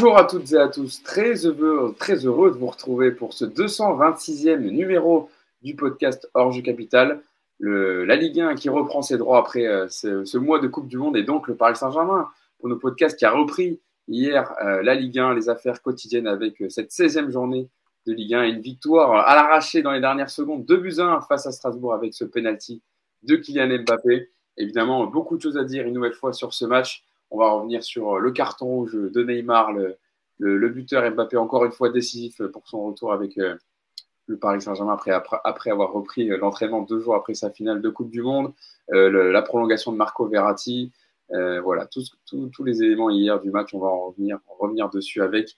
Bonjour à toutes et à tous, très heureux, très heureux de vous retrouver pour ce 226e numéro du podcast Orge Capital, le, la Ligue 1 qui reprend ses droits après euh, ce, mois de Coupe du Monde et donc le Paris Saint-Germain pour nos podcasts qui a repris hier euh, la Ligue 1, les affaires quotidiennes avec euh, cette 16e journée de Ligue 1 et une victoire à l'arraché dans les dernières secondes, 2 buts 1 face à Strasbourg avec ce penalty de Kylian Mbappé. Évidemment, beaucoup de choses à dire une nouvelle fois sur ce match. On va revenir sur euh, le carton rouge de Neymar, le, buteur Mbappé encore une fois décisif pour son retour avec euh, le Paris Saint-Germain après, avoir repris euh, l'entraînement deux jours après sa finale de Coupe du Monde, euh, la prolongation de Marco Verratti. Euh, voilà, tous, les éléments hier du match, on va en revenir, en revenir dessus avec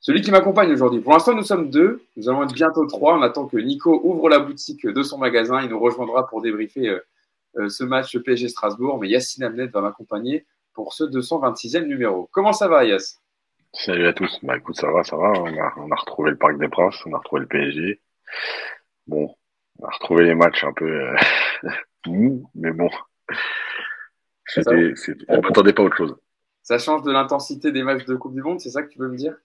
celui qui m'accompagne aujourd'hui. Pour l'instant, nous sommes deux. Nous allons être bientôt trois. On attend que Nico ouvre la boutique de son magasin. Il nous rejoindra pour débriefer euh, ce match PSG Strasbourg. Mais Yacine Amnet va m'accompagner pour ce 226e numéro. Comment ça va, Yass Salut à tous. Bah écoute, ça va, ça va. On a, on a retrouvé le Parc des Princes, on a retrouvé le PSG. Bon, on a retrouvé les matchs un peu euh, mous, mais bon. C'était, on m'attendait pas à autre chose. Ça change de l'intensité des matchs de Coupe du Monde, c'est ça que tu veux me dire?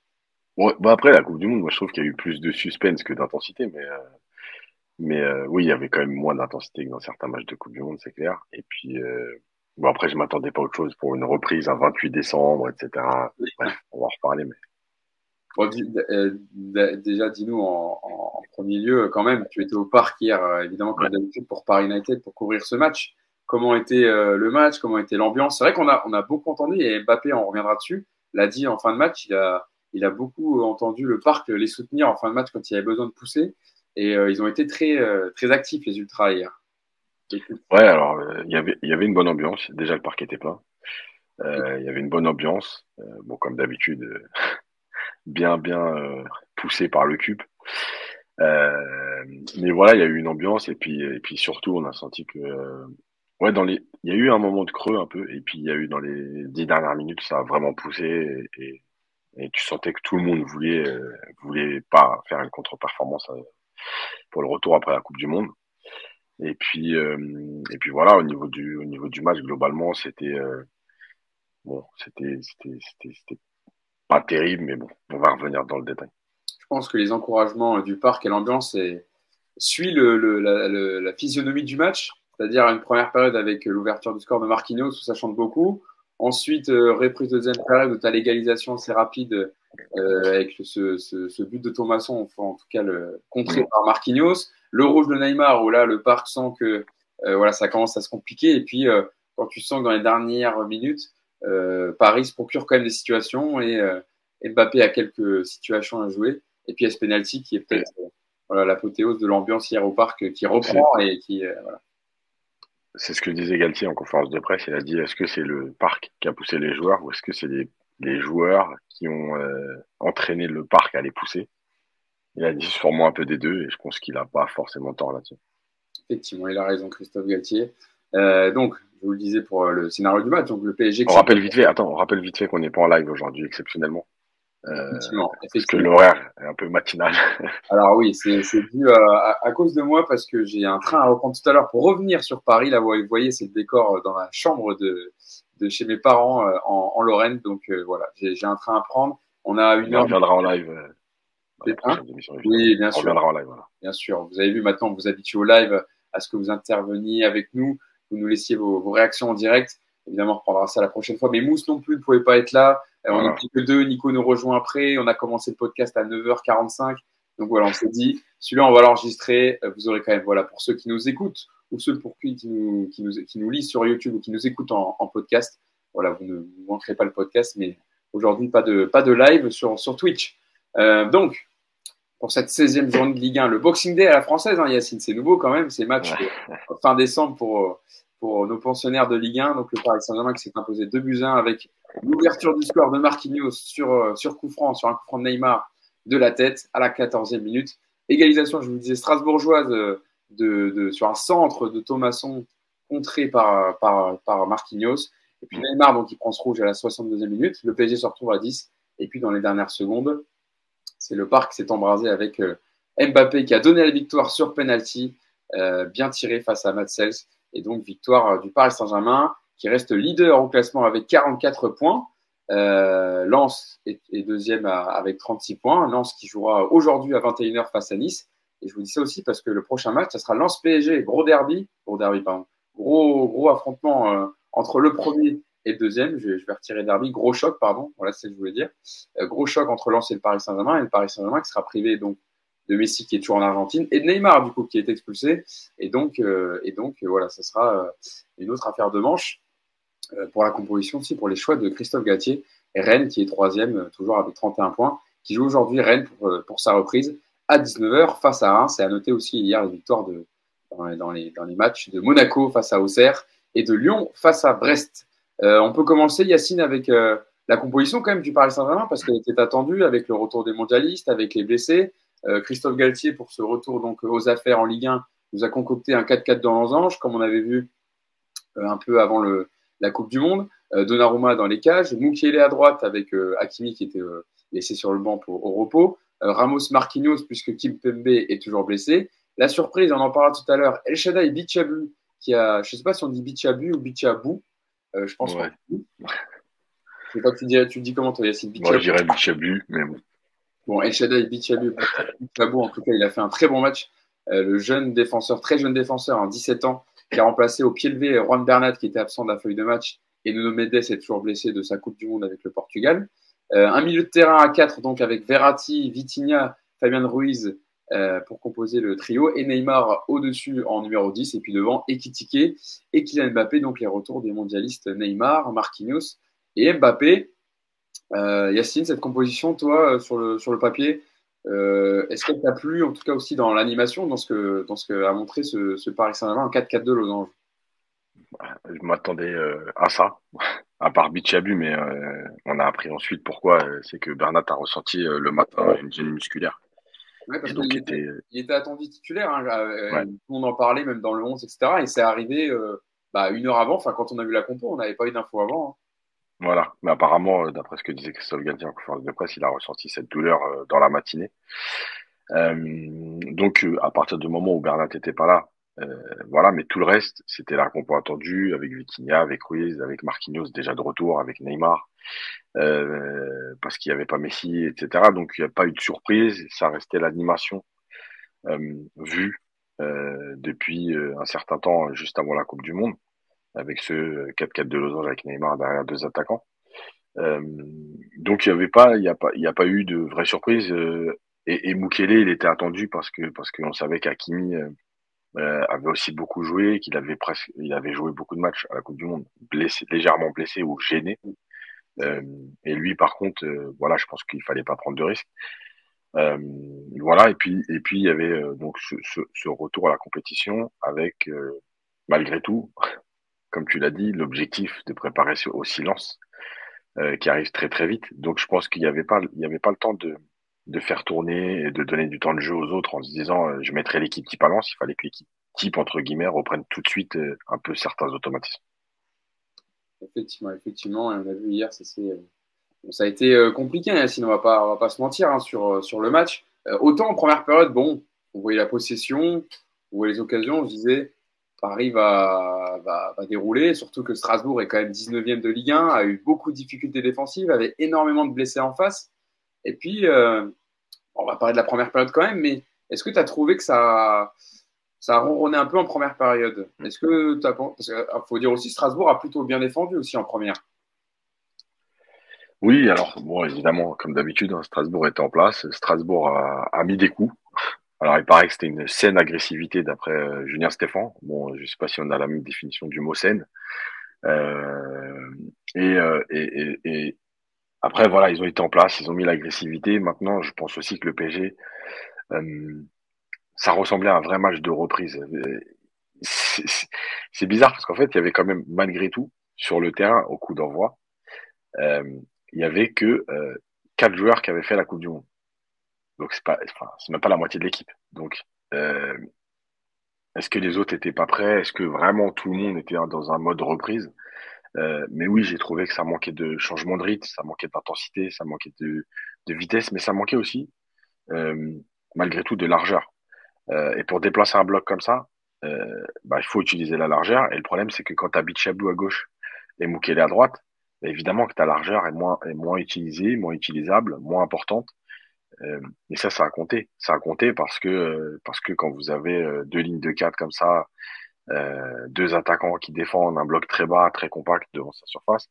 Ouais, bah après la Coupe du Monde, moi je trouve qu'il y a eu plus de suspense que d'intensité, mais euh, mais euh, oui, il y avait quand même moins d'intensité que dans certains matchs de Coupe du Monde, c'est clair. Et puis euh, bon après, je m'attendais pas à autre chose pour une reprise un 28 décembre, etc. Bref, on va en reparler, mais. Bon, déjà, dis-nous en, en, premier lieu, quand même, tu étais au parc hier, évidemment, comme ouais. d'habitude, pour Paris United, pour couvrir ce match. Comment était euh, le match? Comment était l'ambiance? C'est vrai qu'on a, on a beaucoup entendu, et Mbappé, on reviendra dessus, l'a dit en fin de match, il a, il a beaucoup entendu le parc les soutenir en fin de match quand il y avait besoin de pousser. Et euh, ils ont été très, euh, très actifs, les Ultras, hier. Ouais, alors, il y avait, y avait une bonne ambiance. Déjà, le parc était plein. il y avait une bonne ambiance. bon, comme d'habitude, bien, bien poussé par le cube. Euh, mais voilà, il y a eu une ambiance et puis et puis surtout on a senti que euh, ouais dans les il y a eu un moment de creux un peu et puis il y a eu dans les dix dernières minutes ça a vraiment poussé et, tu sentais que tout le monde voulait euh, voulait pas faire une contre-performance euh, pour le retour après la Coupe du Monde et puis euh, et puis voilà au niveau du au niveau du match globalement c'était bon c'était c'était c'était pas terrible mais bon on va revenir dans le détail je pense que les encouragements du parc et l'ambiance suit le, le, la, le, la, physionomie du match, c'est-à-dire une première période avec l'ouverture du score de Marquinhos où ça chante beaucoup. Ensuite, euh, reprise de deuxième période où tu as l'égalisation assez rapide euh, avec ce, ce, ce, but de Thomasson, enfin, en tout cas le contré par Marquinhos. Le rouge de Neymar où là le parc sent que euh, voilà ça commence à se compliquer et puis euh, quand tu sens que dans les dernières minutes euh, Paris se procure quand même des situations et Mbappé a quelques situations à jouer et puis il y a ce penalty qui est peut-être voilà, l'apothéose de l'ambiance hier au parc qui reprend et qui voilà. C'est ce que disait Galtier en conférence de presse. Il a dit est-ce que c'est le parc qui a poussé les joueurs ou est-ce que c'est les, les, joueurs qui ont euh, entraîné le parc à les pousser? Il a dit sûrement un peu des deux et je pense qu'il n'a pas forcément tort là-dessus. Effectivement, il a raison, Christophe Galtier. Euh, donc, je vous le disais pour le scénario du match, donc le PSG. On rappelle vite fait, attends, on rappelle vite fait qu'on n'est pas en live aujourd'hui exceptionnellement. Euh, effectivement, parce que l'horaire est un peu matinal. Alors oui, c'est dû à, à, cause de moi parce que j'ai un train à reprendre tout à l'heure pour revenir sur Paris. Là, vous voyez, c'est le décor dans la chambre de, de chez mes parents euh, en, en, Lorraine. Donc euh, voilà, j'ai un train à prendre. On a une on heure. On reviendra en live. Hein oui, bien on sûr. reviendra en live. Voilà. Bien sûr. Vous avez vu maintenant, vous habituez au live à ce que vous interveniez avec nous, vous nous laissiez vos, vos réactions en direct. Évidemment, on reprendra ça la prochaine fois. Mais Mousse non plus ne pouvait pas être là. Voilà. On n'est plus que deux. Nico nous rejoint après. On a commencé le podcast à 9h45. Donc voilà, on s'est dit, celui-là, on va l'enregistrer. Vous aurez quand même, voilà, pour ceux qui nous écoutent ou ceux pour qui, qui, nous, qui, nous, qui nous lisent sur YouTube ou qui nous écoutent en, en podcast, voilà, vous ne vous manquerez pas le podcast. Mais aujourd'hui, pas de, pas de live sur, sur Twitch. Euh, donc, pour cette 16e journée de Ligue 1, le Boxing Day à la française, hein, Yacine, c'est nouveau quand même. C'est match ouais. fin décembre pour pour nos pensionnaires de Ligue 1. Donc le Paris Saint-Germain qui s'est imposé 2 buts 1 avec l'ouverture du score de Marquinhos sur, sur coup franc, sur un coup franc de Neymar de la tête à la 14e minute. Égalisation, je vous disais, strasbourgeoise de, de, sur un centre de Thomasson contré par, par, par Marquinhos. Et puis Neymar, donc, il prend ce rouge à la 62e minute. Le PSG se retrouve à 10. Et puis dans les dernières secondes, c'est le parc qui s'est embrasé avec Mbappé qui a donné la victoire sur penalty, euh, bien tiré face à Matsels. Et donc, victoire du Paris Saint-Germain qui reste leader au classement avec 44 points. Euh, Lens est, deuxième avec 36 points. Lens qui jouera aujourd'hui à 21h face à Nice. Et je vous dis ça aussi parce que le prochain match, ça sera Lens PSG, gros derby, gros derby, pardon, gros, gros affrontement euh, entre le premier et le deuxième. Je, vais retirer derby, gros choc, pardon. Voilà ce que je voulais dire. Euh, gros choc entre Lens et le Paris Saint-Germain. Et le Paris Saint-Germain qui sera privé donc de Messi qui est toujours en Argentine et de Neymar du coup qui est expulsé. Et donc, euh, et donc voilà, ça sera une autre affaire de manche pour la composition aussi, pour les choix de Christophe Gatier. Et Rennes qui est troisième, toujours avec 31 points, qui joue aujourd'hui Rennes pour, sa reprise à 19h face à Reims. Et à noter aussi hier les victoires de, dans, les, dans les matchs de Monaco face à Auxerre et de Lyon face à Brest. Euh, on peut commencer, Yacine, avec euh, la composition quand même du Paris Saint-Germain parce qu'elle était attendue avec le retour des mondialistes, avec les blessés. Euh, Christophe Galtier, pour ce retour donc aux affaires en Ligue 1, nous a concocté un 4-4 dans Losange, comme on avait vu un peu avant la Coupe du Monde. Donnarumma dans les cages, Moukielé à droite avec Hakimi qui était laissé sur le banc au repos. Ramos Marquinhos, puisque Kim Pembe est toujours blessé. La surprise, on en parlera tout à l'heure, El Shaddai Bichabu, qui a, je ne sais pas si on dit Bichabu ou Bichabu, euh, je pense ouais. Je sais pas, tu dis, tu dis comment toi, Yacine Bichabu Moi, je dirais Bichabu, mais bon. Bon, El Shaddai Bichabu, Bichabu, en tout cas, il a fait un très bon match. Euh, le jeune défenseur, très jeune défenseur, en 17 ans, qui a remplacé au pied levé Juan Bernat, qui était absent de la feuille de match, et Nuno Mendes est toujours blessé de sa Coupe du Monde avec le Portugal. Euh, un milieu de terrain à 4, donc avec Verratti, Vitinha, Fabian Ruiz euh, pour composer le trio, et Neymar au-dessus en numéro 10, et puis devant Ekitike et Kylian Mbappé, donc les retours des mondialistes Neymar, Marquinhos et Mbappé. Euh, Yacine, cette composition, toi, sur le, sur le papier, est-ce qu'elle t'a plu, en tout cas aussi dans l'animation, dans ce que, dans ce que a montré ce, ce Paris Saint-Germain en 4-4-2 Losange? Je m'attendais à ça à part Bichabu, mais euh, on a appris ensuite pourquoi. Euh, c'est que Bernat a ressenti euh, le matin une gêne musculaire. Ouais, parce donc il, était... il était attendu titulaire. Hein, Tout le monde en parlait, même dans le 11, etc. Et c'est arrivé bah, une heure avant. Enfin, quand on a vu la compo, on n'avait pas eu d'infos avant. Hein. Voilà. Mais apparemment, d'après ce que disait Christophe Galtier en conférence de presse, il a ressenti cette douleur dans la matinée. donc, à partir du moment où Bernat n'était pas là, euh, voilà, mais tout le reste, c'était la compo attendue avec Vitinha, avec Ruiz, avec Marquinhos déjà de retour, avec Neymar, euh, parce qu'il n'y avait pas Messi, etc. Donc il n'y a pas eu de surprise, ça restait l'animation euh, vue euh, depuis un certain temps, juste avant la Coupe du Monde, avec ce 4-4 de losange avec Neymar derrière deux attaquants. donc il n'y avait pas, il n'y a pas, il a pas eu de vraie surprise. et, et Mukele, il était attendu parce que parce qu'on savait qu'Akimi euh, avait aussi beaucoup joué, qu'il avait presque, il avait joué beaucoup de matchs à la Coupe du Monde, blessé, légèrement blessé ou gêné. Euh, et lui, par contre, euh, voilà, je pense qu'il fallait pas prendre de risques. Euh, voilà, et puis et puis il y avait donc ce, ce, ce, retour à la compétition avec malgré tout, comme tu l'as dit, l'objectif de préparer au silence qui arrive très très vite. Donc je pense qu'il n'y avait pas il y avait pas le temps de de faire tourner et de donner du temps de jeu aux autres en se disant euh, je mettrai l'équipe type à Lens, il fallait que l'équipe type entre guillemets reprenne tout de suite euh, un peu certains automatismes. Effectivement, effectivement, on a vu hier, ça, euh, a été compliqué, hein, sinon on va pas, va pas se mentir hein, sur, sur le match. autant en première période, bon, on voyait la possession, on voyait les occasions, on se disait Paris va, va, va, dérouler, surtout que Strasbourg est quand même 19e de Ligue 1, a eu beaucoup de difficultés défensives, avait énormément de blessés en face. Et puis, euh, on va parler de la première période quand même, mais est-ce que tu as trouvé que ça, a ronronné un peu en première période? Est-ce que tu as. Parce qu'il ah, faut dire aussi, Strasbourg a plutôt bien défendu aussi en première. Oui, alors, bon, évidemment, comme d'habitude, hein, Strasbourg était en place. Strasbourg a, mis des coups. Alors, il paraît que c'était une saine agressivité d'après euh, Julien Stéphan. Bon, je ne sais pas si on a la même définition du mot saine. Euh, et, et, après, voilà, ils ont été en place, ils ont mis l'agressivité. Maintenant, je pense aussi que le PSG, euh, ça ressemblait à un vrai match de reprise. C'est bizarre parce qu'en fait, il y avait quand même, malgré tout, sur le terrain, au coup d'envoi, euh, il y avait que euh, quatre joueurs qui avaient fait la Coupe du Monde. Donc, c'est pas, enfin, c'est même pas la moitié de l'équipe. Donc, euh, est-ce que les autres étaient pas prêts? Est-ce que vraiment tout le monde était dans un mode reprise? Euh, mais oui, j'ai trouvé que ça manquait de changement de rythme, ça manquait d'intensité, ça manquait de, de, vitesse, mais ça manquait aussi, euh, malgré tout, de largeur. Euh, et pour déplacer un bloc comme ça, euh, bah, il faut utiliser la largeur. Et le problème, c'est que quand tu as à gauche et Moukele à droite, évidemment que ta largeur est moins, est moins utilisée, moins utilisable, moins importante. Euh, et ça, ça a compté. Ça a compté parce que, parce que quand vous avez deux lignes de 4 comme ça, deux attaquants qui défendent un bloc très bas, très compact devant sa surface,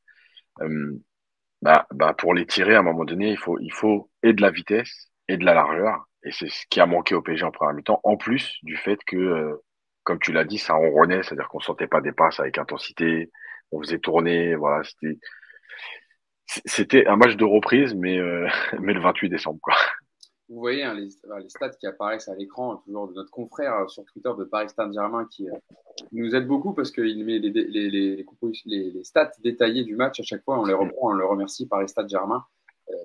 bah, bah, pour les tirer à un moment donné, il faut, il faut et de la vitesse et de la largeur. Et c'est ce qui a manqué au PSG en première mi-temps, en plus du fait que, comme tu l'as dit, ça ronronnait, c'est-à-dire qu'on sentait pas des passes avec intensité, on faisait tourner, voilà, c'était c'était un match de reprise, mais, euh, mais le 28 décembre. Quoi. Vous voyez hein, les, les, stats qui apparaissent à l'écran, toujours de notre confrère euh, sur Twitter de Paris Saint-Germain, qui euh, nous aide beaucoup parce qu'il met les, les, les, les, stats détaillées du match à chaque fois. On les reprend, on le remercie Paris Saint-Germain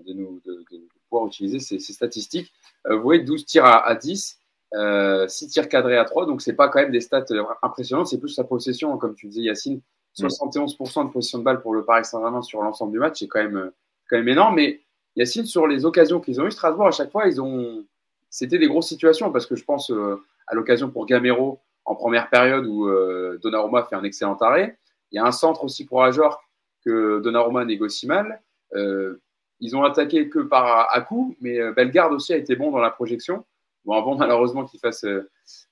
de, nous, de, de, pouvoir utiliser ces, ces statistiques. vous voyez 12 tirs à, à 10. Euh, 6 tirs cadrés à 3, donc c'est pas quand même des stats impressionnantes, c'est plus sa possession, comme tu disais Yacine, 71% de position de balle pour le Paris Saint-Germain sur l'ensemble du match, c'est quand même, quand même énorme. Mais Yacine, sur les occasions qu'ils ont eues, Strasbourg, à chaque fois, ils ont, c'était des grosses situations parce que je pense euh, à l'occasion pour Gamero en première période où euh, Donnarumma fait un excellent arrêt. Il y a un centre aussi pour Ajor que Donnarumma négocie mal. Euh, ils ont attaqué que par à coup, mais euh, Bellegarde aussi a été bon dans la projection. Bon, avant malheureusement qu'il fasse,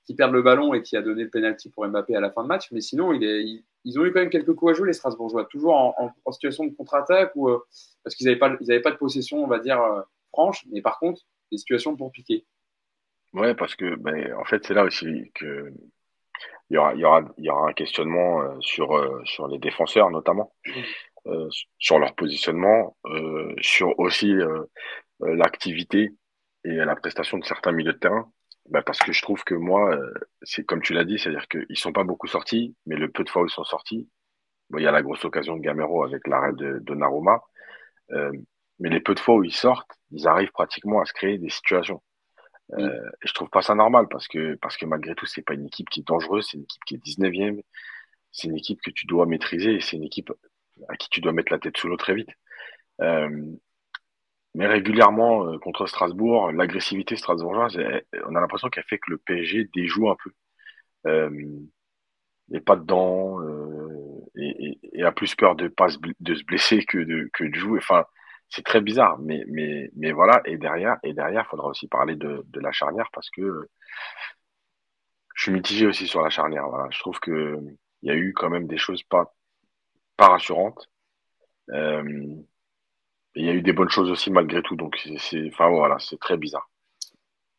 qu'il perde le ballon et qu'il a donné le penalty pour Mbappé à la fin de match, mais sinon il est, ils ont eu quand même quelques coups à jouer les Strasbourgeois, toujours en, en, situation de contre-attaque ou euh, parce qu'ils n'avaient pas, ils avaient pas de possession, on va dire euh, franche, mais par contre des situations pour piquer. Ouais, parce que ben, en fait c'est là aussi que il y aura, y aura, y aura un questionnement euh, sur sur les défenseurs notamment, mmh. sur leur positionnement, sur aussi l'activité et la prestation de certains milieux de terrain. Bah parce que je trouve que moi, euh, c'est comme tu l'as dit, c'est-à-dire qu'ils sont pas beaucoup sortis, mais le peu de fois où ils sont sortis, bon, il y a la grosse occasion de Gamero avec l'arrêt de, de Naruma, euh, mais les peu de fois où ils sortent, ils arrivent pratiquement à se créer des situations. Euh, et je trouve pas ça normal parce que parce que malgré tout, c'est pas une équipe qui est dangereuse, c'est une équipe qui est 19e, c'est une équipe que tu dois maîtriser, et c'est une équipe à qui tu dois mettre la tête sous l'eau très vite. Euh, mais régulièrement euh, contre Strasbourg, l'agressivité strasbourgeoise, on a l'impression qu'elle fait que le PSG déjoue un peu. Euh, et pas dedans, euh, et, et, et, a plus peur de pas de se blesser que de que de jouer. Enfin, c'est très bizarre, mais mais mais voilà. Et derrière, et derrière, faudra aussi parler de de la charnière parce que je suis mitigé aussi sur la charnière. Voilà, je trouve que il y a eu quand même des choses pas pas rassurantes. Euh, il y a eu des bonnes choses aussi malgré tout. Donc, c'est, enfin, voilà, c'est très bizarre.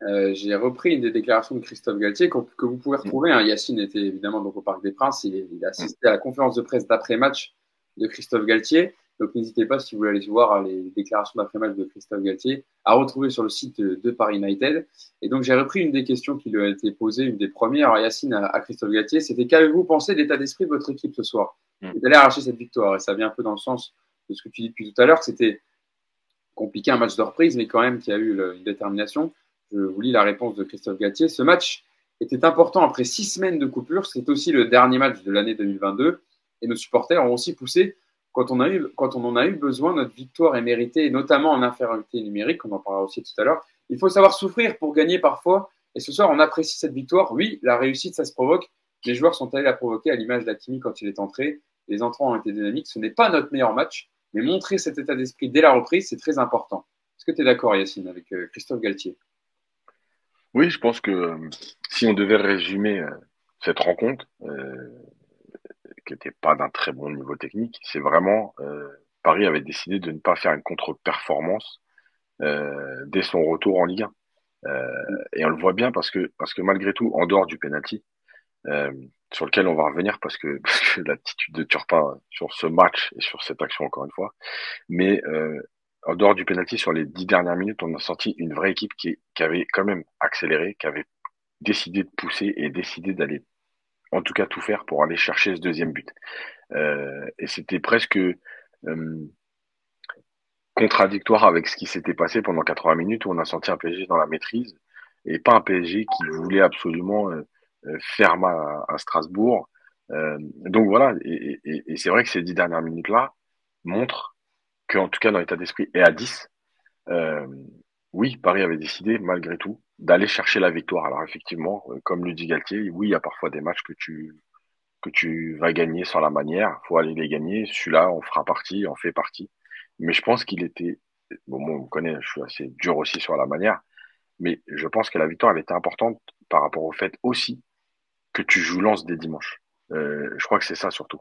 Euh, j'ai repris une des déclarations de Christophe Galtier que, vous pouvez retrouver. Hein. Yacine était évidemment donc, au Parc des Princes. Il, il a assisté à la conférence de presse d'après-match de Christophe Galtier. Donc n'hésitez pas, si vous voulez aller voir les déclarations d'après-match de Christophe Galtier, à retrouver sur le site de, Paris United. Et donc j'ai repris une des questions qui lui a été posée, une des premières à Yacine à, Christophe Galtier. C'était qu'avez-vous pensé de l'état d'esprit de votre équipe ce soir? Mm. Vous allez arracher cette victoire. Et ça vient un peu dans le sens de ce que tu dis depuis tout à l'heure, c'était compliqué un match de reprise, mais quand même qui a eu une détermination. Je vous lis la réponse de Christophe Gatier. Ce match était important après six semaines de coupure. C'est aussi le dernier match de l'année 2022. Et nos supporters ont aussi poussé quand on en a eu besoin. Notre victoire est méritée, notamment en infériorité numérique. On en parlera aussi tout à l'heure. Il faut savoir souffrir pour gagner parfois. Et ce soir, on apprécie cette victoire. Oui, la réussite, ça se provoque. Les joueurs sont allés la provoquer à l'image d'Akimi quand il est entré. Les entrants ont été dynamiques. Ce n'est pas notre meilleur match, mais montrer cet état d'esprit dès la reprise, c'est très important. Est-ce que tu es d'accord, Yacine, avec euh, Christophe Galtier? Oui, je pense que euh, si on devait résumer euh, cette rencontre, qui n'était pas d'un très bon niveau technique, c'est vraiment Paris avait décidé de ne pas faire une contre-performance dès son retour en Ligue 1. et on le voit bien parce que, parce que malgré tout, en dehors du penalty, sur lequel on va revenir parce que, l'attitude de Turpin sur ce match et sur cette action encore une fois. Mais euh, en dehors du penalty, sur les dix dernières minutes, on a senti une vraie équipe qui, qui avait quand même accéléré, qui avait décidé de pousser et décidé d'aller, en tout cas, tout faire pour aller chercher ce deuxième but. Euh, et c'était presque euh, contradictoire avec ce qui s'était passé pendant 80 minutes où on a senti un PSG dans la maîtrise et pas un PSG qui voulait absolument euh, euh, ferme à, Strasbourg. Euh, donc voilà, et, c'est vrai que ces dix dernières minutes-là montrent qu'en tout cas dans l'état d'esprit et à 10, euh, oui, Paris avait décidé malgré tout d'aller chercher la victoire. Alors effectivement, euh, comme le dit Galtier, oui, il y a parfois des matchs que tu que tu vas gagner sans la manière. faut aller les gagner. Celui-là, on fera partie, on fait partie. Mais je pense qu'il était. Bon, moi, on me connaît, je suis assez dur aussi sur la manière. Mais je pense que la victoire, elle était importante par rapport au fait aussi que tu joues Lance des dimanches. Euh, je crois que c'est ça surtout.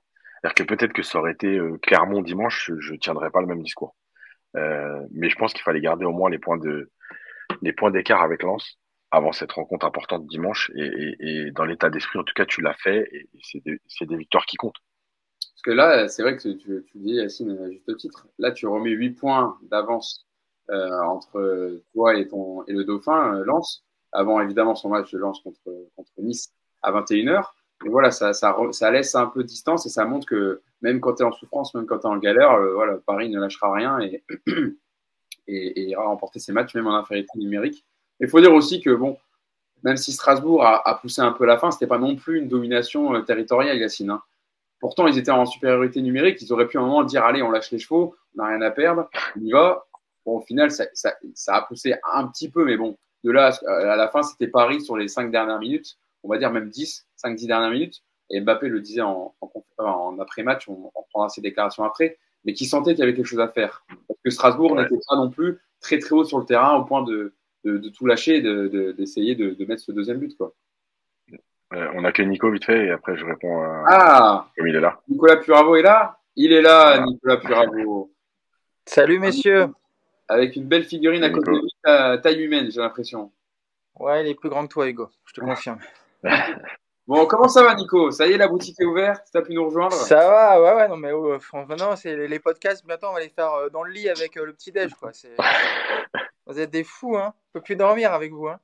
Que peut-être que ça aurait été euh, Clermont dimanche, je ne tiendrais pas le même discours. Euh, mais je pense qu'il fallait garder au moins les points de les points d'écart avec Lens avant cette rencontre importante dimanche. Et, dans l'état d'esprit, en tout cas, tu l'as fait. Et c'est des, des, victoires qui comptent. Parce que là, c'est vrai que tu, tu dis, Yacine, à juste titre, là, tu remets 8 points d'avance euh, entre toi et, ton, et le Dauphin, euh, Lens, avant évidemment son match de Lens contre, contre Nice à 21h. Et voilà, ça, ça, ça, laisse un peu de distance et ça montre que même quand tu es en souffrance, même quand tu es en galère, euh, voilà, Paris ne lâchera rien et, ira remporter ses matchs, même en infériorité numérique. Il faut dire aussi que, bon, même si Strasbourg a, poussé un peu la fin, c'était pas non plus une domination euh, territoriale, Yacine. Hein. Pourtant, ils étaient en supériorité numérique. Ils auraient pu à un moment dire Allez, on lâche les chevaux, on n'a rien à perdre, on y va. Bon, au final, ça, a poussé un petit peu, mais bon, de là à la fin, c'était Paris sur les cinq dernières minutes, on va dire même 10, 5-10 dernières minutes. Et Mbappé le disait en, en, en après-match, on, on, prendra ses déclarations après, mais qui sentait qu'il y avait quelque chose à faire. Parce que Strasbourg n'était pas non plus très très haut sur le terrain au point de, de, de tout lâcher et d'essayer de, de, mettre ce deuxième but. Quoi. Euh, on a que Nico vite fait et après je réponds à... Ah Comme il est là. Nicolas Puravo est là? Il est là, ah. Nicolas Puravo. Salut messieurs Avec une belle figurine à côté de lui, taille humaine, j'ai l'impression. Ouais, il est plus grand que toi, Hugo, je te confirme. Bon, comment ça va, Nico? Ça y est, la boutique est ouverte Tu as pu nous rejoindre? Ça va, ouais, ouais, non, mais oh, non, c'est les podcasts, bientôt, on va les faire euh, dans le lit avec euh, le petit-déj, quoi. Vous êtes des fous, hein Je peux plus dormir avec vous, hein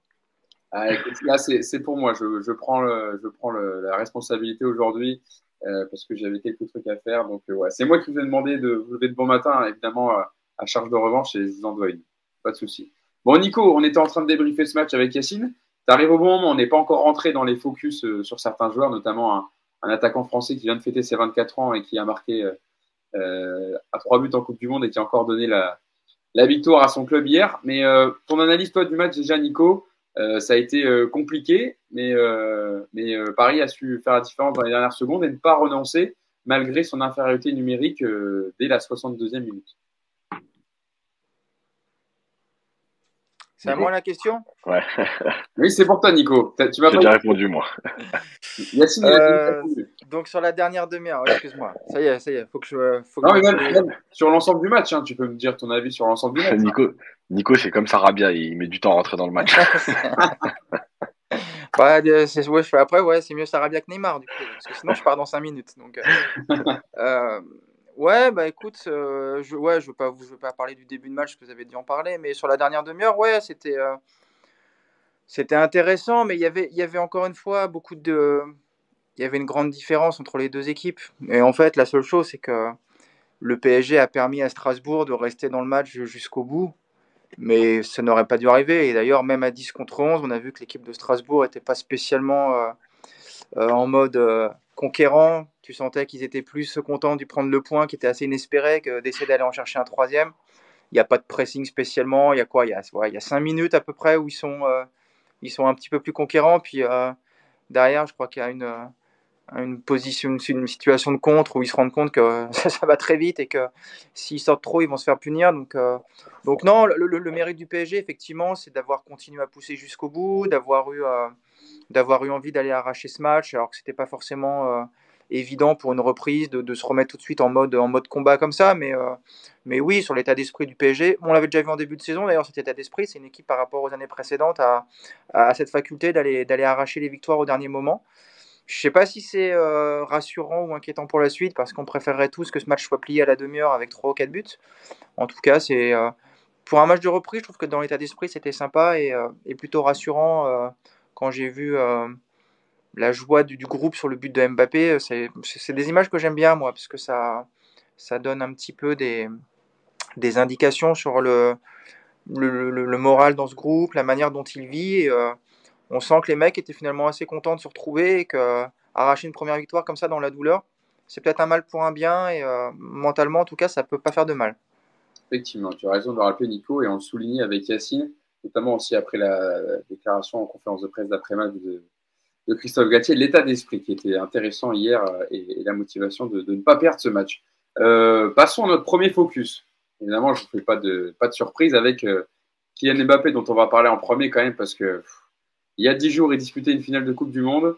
ah, écoute, là, c'est pour moi. Je, je prends, le, je prends le, la responsabilité aujourd'hui euh, parce que j'avais quelques trucs à faire. Donc, euh, ouais, c'est moi qui vous ai demandé de vous lever de bon matin, évidemment, à charge de revanche, et je vous en dois une. Pas de souci. Bon, Nico, on était en train de débriefer ce match avec Yacine. Tu au bon moment, on n'est pas encore rentré dans les focus euh, sur certains joueurs, notamment un, attaquant français qui vient de fêter ses 24 ans et qui a marqué euh, euh, à trois buts en Coupe du Monde et qui a encore donné la, victoire à son club hier. Mais ton analyse, toi, du match déjà, Nico, ça a été compliqué, mais, mais Paris a su faire la différence dans les dernières secondes et ne pas renoncer malgré son infériorité numérique dès la 62e minute. C'est à moi la question Ouais. oui, c'est pour toi, Nico. Tu m'as déjà répondu, moi. Yacine, euh, donc, sur la dernière demi-heure, excuse-moi. Ça y est, ça y est. Faut que je. Faut non, mais même, même, sur l'ensemble du match, hein, tu peux me dire ton avis sur l'ensemble du match. Nico, hein. Nico c'est comme Sarabia, il met du temps à rentrer dans le match. ouais, c'est, ouais, je fais après, ouais, c'est mieux Sarabia que Neymar, du coup, parce que sinon je pars dans 5 minutes. Donc, euh, euh, Ouais, bah écoute, euh, je, ouais, je veux pas, je veux pas parler du début de match que vous avez dit en parler, mais sur la dernière demi-heure, ouais, c'était, euh, c'était intéressant, mais il y avait, il y avait encore une fois beaucoup de, il y avait une grande différence entre les deux équipes. Et en fait, la seule chose, c'est que le PSG a permis à Strasbourg de rester dans le match jusqu'au bout, mais ça n'aurait pas dû arriver. Et d'ailleurs, même à 10 contre 11, on a vu que l'équipe de Strasbourg n'était pas spécialement euh, en mode conquérant. Tu sentais qu'ils étaient plus contents de prendre le point, qui était assez inespéré, que d'essayer d'aller en chercher un troisième. Il n'y a pas de pressing spécialement. Il y a quoi il y a, ouais, il y a cinq minutes à peu près où ils sont, euh, ils sont un petit peu plus conquérants. Puis euh, derrière, je crois qu'il y a une, euh, une position, une situation de contre où ils se rendent compte que ça, va très vite et que s'ils sortent trop, ils vont se faire punir. Donc, donc non, le, le, mérite du PSG, effectivement, c'est d'avoir continué à pousser jusqu'au bout, d'avoir eu, d'avoir eu envie d'aller arracher ce match, alors que c'était pas forcément euh, évident pour une reprise de, se remettre tout de suite en mode, en mode combat comme ça. Mais, euh, mais oui, sur l'état d'esprit du PSG, on l'avait déjà vu en début de saison d'ailleurs, cet état d'esprit, c'est une équipe par rapport aux années précédentes à, cette faculté d'aller, arracher les victoires au dernier moment. Je sais pas si c'est euh, rassurant ou inquiétant pour la suite, parce qu'on préférerait tous que ce match soit plié à la demi-heure avec 3 ou 4 buts. En tout cas, c'est pour un match de reprise, je trouve que dans l'état d'esprit, c'était sympa et, et, plutôt rassurant quand j'ai vu la joie du, groupe sur le but de Mbappé. C'est des images que j'aime bien, moi, parce que ça, ça donne un petit peu des, indications sur le, moral dans ce groupe, la manière dont il vit. Et, on sent que les mecs étaient finalement assez contents de se retrouver et que arracher une première victoire comme ça dans la douleur, c'est peut-être un mal pour un bien et euh, mentalement en tout cas ça peut pas faire de mal. Effectivement, tu as raison de le rappeler Nico et on le soulignait avec Yacine, notamment aussi après la, la déclaration en conférence de presse d'après-match de, Christophe Gatier, l'état d'esprit qui était intéressant hier et, la motivation de, ne pas perdre ce match. passons à notre premier focus. Évidemment, je ne fais pas de, surprise avec Kylian Mbappé, dont on va parler en premier quand même, parce que il y a dix jours, il disputait une finale de Coupe du Monde.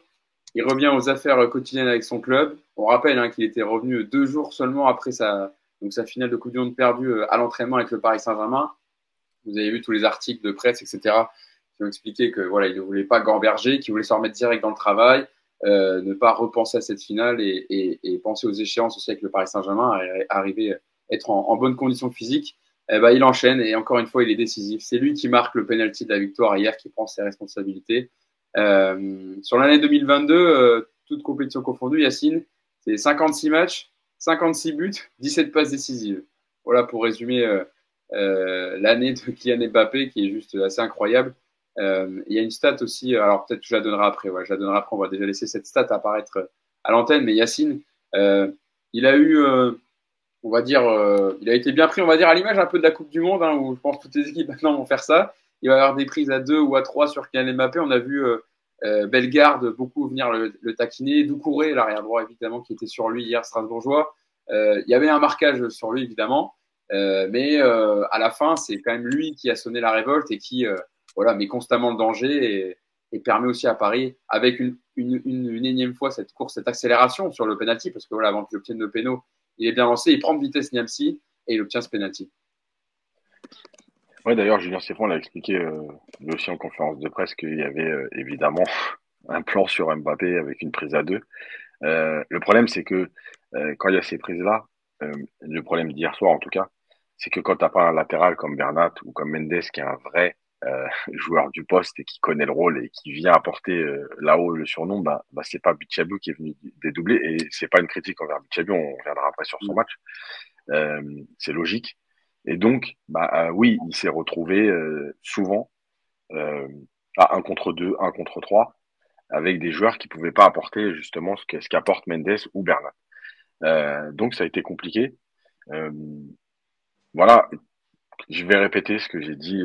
Il revient aux affaires quotidiennes avec son club. On rappelle hein, qu'il était revenu deux jours seulement après sa, donc sa finale de Coupe du Monde perdue euh, à l'entraînement avec le Paris Saint-Germain. Vous avez vu tous les articles de presse, etc., qui ont expliqué que voilà, il ne voulait pas gamberger, qu'il voulait se remettre direct dans le travail, euh, ne pas repenser à cette finale et, penser aux échéances aussi avec le Paris Saint-Germain, arriver être en, en bonne condition physique. Eh ben, il enchaîne et encore une fois, il est décisif. C'est lui qui marque le penalty de la victoire hier, qui prend ses responsabilités. Euh, sur l'année 2022, euh, toute compétition confondue, Yacine, c'est 56 matchs, 56 buts, 17 passes décisives. Voilà pour résumer euh l'année de Kylian Mbappé qui est juste assez incroyable. Euh, il y a une stat aussi, alors peut-être que je la donnerai après, je la donnerai après, on va déjà laisser cette stat apparaître à l'antenne, mais Yacine, il a eu on va dire, euh, il a été bien pris, on va dire, à l'image un peu de la Coupe du Monde, hein, où je pense que toutes les équipes maintenant vont faire ça. Il va y avoir des prises à deux ou à trois sur Kylian Mbappé. On a vu euh, euh, Bellegarde beaucoup venir le, le taquiner, Doucouré, l'arrière droit évidemment, qui était sur lui hier, Strasbourgeois. il y avait un marquage sur lui évidemment, mais à la fin, c'est quand même lui qui a sonné la révolte et qui voilà, met constamment le danger et, permet aussi à Paris, avec une, une, une, énième fois cette course, cette accélération sur le penalty, parce que voilà, avant qu'il obtienne le péno, il est bien lancé, il prend de vitesse Niamsi et il obtient ce penalty. Ouais, d'ailleurs, Julien Stéphane l'a expliqué euh, aussi en conférence de presse qu'il y avait euh, évidemment un plan sur Mbappé avec une prise à deux. Euh, le problème, c'est que euh, quand il y a ces prises-là, le problème d'hier soir en tout cas, c'est que quand tu n'as pas un latéral comme Bernat ou comme Mendes qui est un vrai joueur du poste et qui connaît le rôle et qui vient apporter là-haut le surnom, bah, bah c'est pas Bichabou qui est venu dédoubler et c'est pas une critique envers Bichabou, on reviendra après sur son mm. match. Euh, c'est logique. Et donc, bah euh, oui, il s'est retrouvé euh, souvent à un contre deux, un contre trois, avec des joueurs qui pouvaient pas apporter justement ce qu'apporte Mendes ou Bernat. donc ça a été compliqué. Voilà, je vais répéter ce que j'ai dit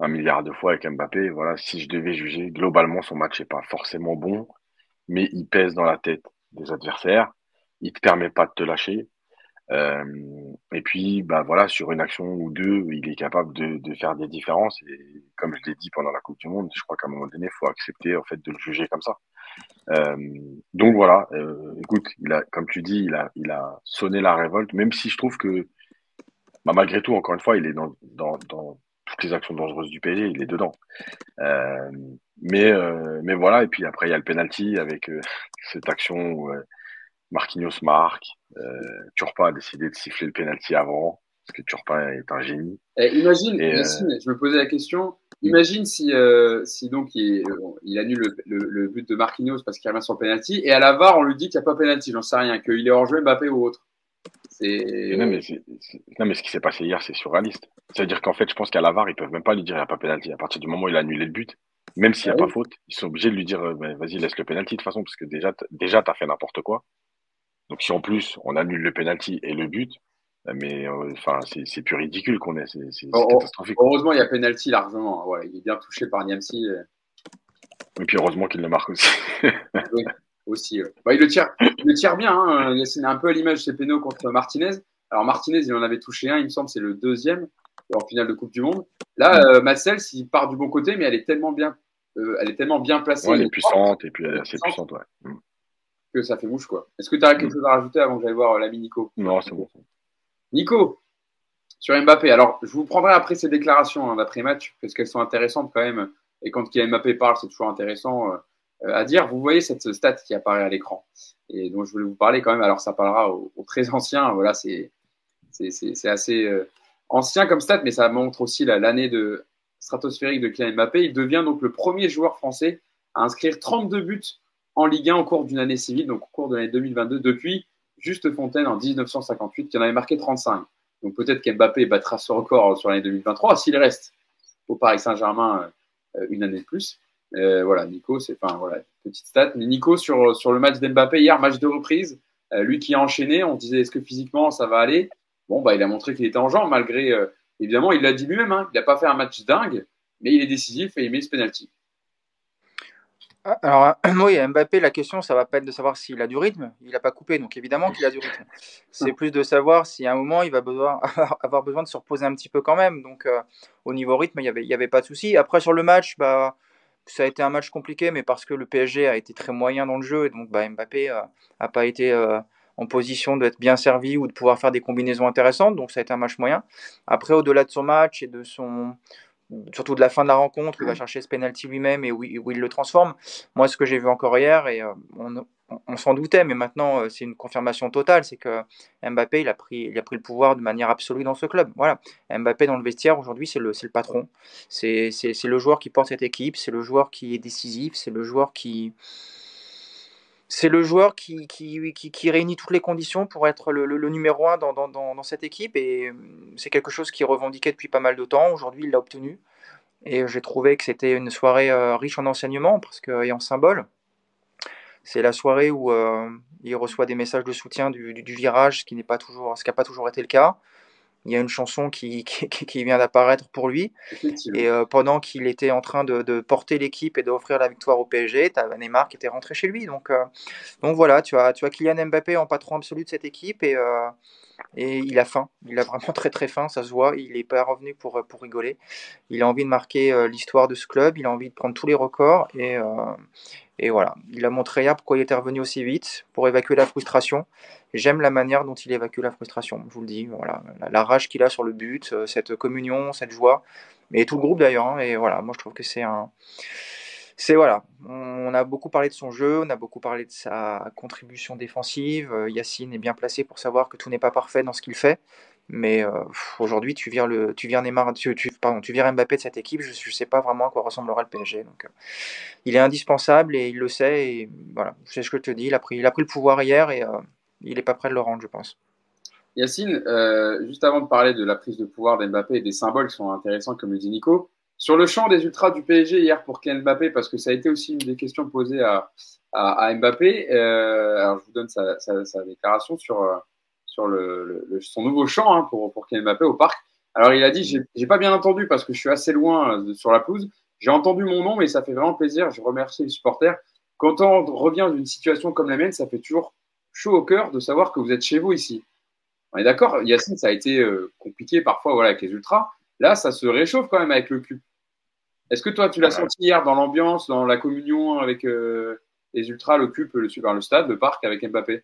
un milliard de fois avec Mbappé. Voilà, si je devais juger, globalement, son match n'est pas forcément bon, mais il pèse dans la tête des adversaires. Il te permet pas de te lâcher. Euh, et puis, bah voilà, sur une action ou deux, il est capable de, faire des différences. Et comme je l'ai dit pendant la Coupe du Monde, je crois qu'à un moment donné, il faut accepter en fait de le juger comme ça. Euh, donc voilà, euh, écoute, il a, comme tu dis, il a, il a sonné la révolte, même si je trouve que, bah, malgré tout, encore une fois, il est dans, dans, dans toutes les actions dangereuses du PSG, il est dedans. Euh, mais, euh, mais voilà, et puis après, il y a le penalty avec euh, cette action où Marquinhos marque. Turpin a décidé de siffler le penalty avant, parce que Turpin est un génie. Eh, imagine, je me posais la question, imagine si, si donc il, il annule le, le, but de Marquinhos parce qu'il revient sur le penalty, et à la VAR, on lui dit qu'il n'y a pas penalty, j'en sais rien, qu'il est hors-jeu Mbappé ou autre. Non mais, non, mais ce qui s'est passé hier, c'est surréaliste. C'est-à-dire qu'en fait, je pense qu'à la VAR, ils peuvent même pas lui dire il n'y a pas pénalty. À partir du moment où il a annulé le but, même s'il n'y a ah pas faute, ils sont obligés de lui dire bah, vas-y, laisse le pénalty de toute façon, parce que déjà, déjà, tu as fait n'importe quoi. Donc si en plus, on annule le pénalty et le but, bah, mais euh, enfin, c'est plus ridicule qu'on ait. C'est catastrophique. Heureusement, il y a pénalty largement. Ouais, il est bien touché par Niamsi. Et puis heureusement qu'il le marque aussi. aussi. Bah, il, le tire, il le tire bien. Hein. C'est un peu à l'image de ses pénaux contre Martinez. Alors Martinez, il en avait touché un, il me semble, c'est le deuxième en finale de Coupe du Monde. Là, euh, Marcel, s'il part du bon côté, mais elle est tellement bien, euh, elle est tellement bien placée. elle est puissante et puis elle est assez puissante, ouais. Mm. Que ça fait mouche, quoi. Est-ce que tu as quelque mm. chose à rajouter avant que j'aille voir euh, l'ami Nico? Non, c'est bon. Nico, sur Mbappé. Alors, je vous prendrai après ces déclarations hein, d'après-match, parce qu'elles sont intéressantes quand même. Et quand Mbappé parle, c'est toujours intéressant euh, à dire. Vous voyez cette stat qui apparaît à l'écran et dont je voulais vous parler quand même. Alors, ça parlera aux, très anciens. Voilà, c'est c'est assez euh, ancien comme stat, mais ça montre aussi l'année de stratosphérique de Kylian Mbappé. Il devient donc le premier joueur français à inscrire 32 buts en Ligue 1 au cours d'une année civile, donc au cours de l'année 2022, depuis Juste Fontaine en 1958, qui en avait marqué 35. Donc peut-être qu'Mbappé battra ce record sur l'année 2023 s'il reste au Paris Saint-Germain euh, une année de plus. Euh, voilà, Nico, c'est enfin voilà, petite stat. Mais Nico sur, sur le match d'Mbappé hier, match de reprise, lui qui a enchaîné, on disait est-ce que physiquement ça va aller? Bon, bah, il a montré qu'il était en jambes, malgré, euh, évidemment, il l'a dit lui-même, hein, il n'a pas fait un match dingue, mais il est décisif et il met ce penalty. ah, alors, oui, Mbappé, la question, ça va pas être de savoir s'il a du rythme. Il n'a pas coupé, donc évidemment qu'il a du rythme. C'est plus de savoir si à un moment, il va besoin, avoir besoin de se reposer un petit peu quand même. Donc, euh, au niveau rythme, il n'y avait, y avait pas de souci. Après, sur le match, bah, ça a été un match compliqué, mais parce que le PSG a été très moyen dans le jeu, et donc bah, Mbappé n'a euh, pas été euh, en position d'être bien servi ou de pouvoir faire des combinaisons intéressantes. Donc, ça a été un match moyen. Après, au-delà de son match et de son surtout de la fin de la rencontre, il va chercher ce penalty lui-même et où, il le transforme. Moi, ce que j'ai vu encore hier, et euh, on, s'en doutait, mais maintenant euh, c'est une confirmation totale, c'est que Mbappé, il a, pris, il a pris le pouvoir de manière absolue dans ce club. Voilà, Mbappé dans le vestiaire aujourd'hui, c'est le, le patron. C'est le joueur qui porte cette équipe, c'est le joueur qui est décisif, c'est le joueur qui, c'est le joueur qui, qui, qui, réunit toutes les conditions pour être le, numéro un dans, dans, dans, cette équipe. Et euh, c'est quelque chose qu'il revendiquait depuis pas mal de temps. Aujourd'hui, il l'a obtenu. Et j'ai trouvé que c'était une soirée euh, riche en enseignements parce que, et en symboles. C'est la soirée où euh, il reçoit des messages de soutien du, du, virage, ce qui n'est pas toujours, ce qui n'a pas toujours été le cas il y a une chanson qui, qui, vient d'apparaître pour lui. Et euh, pendant qu'il était en train de, porter l'équipe et d'offrir la victoire au PSG, tu as Neymar qui était rentré chez lui. Donc, euh, donc voilà, tu as, tu as Kylian Mbappé en patron absolu de cette équipe et, et il a faim. Il a vraiment très très faim, ça se voit. Il n'est pas revenu pour, pour rigoler. Il a envie de marquer l'histoire de ce club, il a envie de prendre tous les records et, et voilà, il a montré hier pourquoi il était revenu aussi vite, pour évacuer la frustration. J'aime la manière dont il évacue la frustration, je vous le dis. Voilà, la, rage qu'il a sur le but, euh, cette communion, cette joie, et tout le groupe d'ailleurs. Hein, et voilà, moi je trouve que c'est un. C'est voilà, on a beaucoup parlé de son jeu, on a beaucoup parlé de sa contribution défensive. Euh, Yacine est bien placé pour savoir que tout n'est pas parfait dans ce qu'il fait. Mais euh, aujourd'hui, tu vires le, tu Neymar, tu, pardon, tu Mbappé de cette équipe. Je ne sais pas vraiment à quoi ressemblera le PSG. Euh, il est indispensable et il le sait. Et voilà, c'est ce que je te dis. Il a pris, il a pris le pouvoir hier et il n'est pas prêt de le rendre, je pense. Yacine, juste avant de parler de la prise de pouvoir d'Mbappé et des symboles sont intéressants, comme le dit Nico, sur le champ des ultras du PSG hier pour Kylian Mbappé, parce que ça a été aussi une des questions posées à, Mbappé. alors, je vous donne sa, déclaration sur le, son nouveau chant hein, pour, pour Kylian Mbappé au parc. Alors il a dit, j'ai pas bien entendu parce que je suis assez loin euh, sur la pelouse. J'ai entendu mon nom, mais ça fait vraiment plaisir. Je remercie les supporters. Quand on revient d'une situation comme la mienne, ça fait toujours chaud au cœur de savoir que vous êtes chez vous ici. On est d'accord, Yacine, ça a été euh, compliqué parfois avec les ultras. Là, ça se réchauffe quand même avec le cube. Est-ce que toi, tu l'as senti hier dans l'ambiance, dans la communion avec euh, les ultras, le cube, le, le stade, le parc avec Mbappé?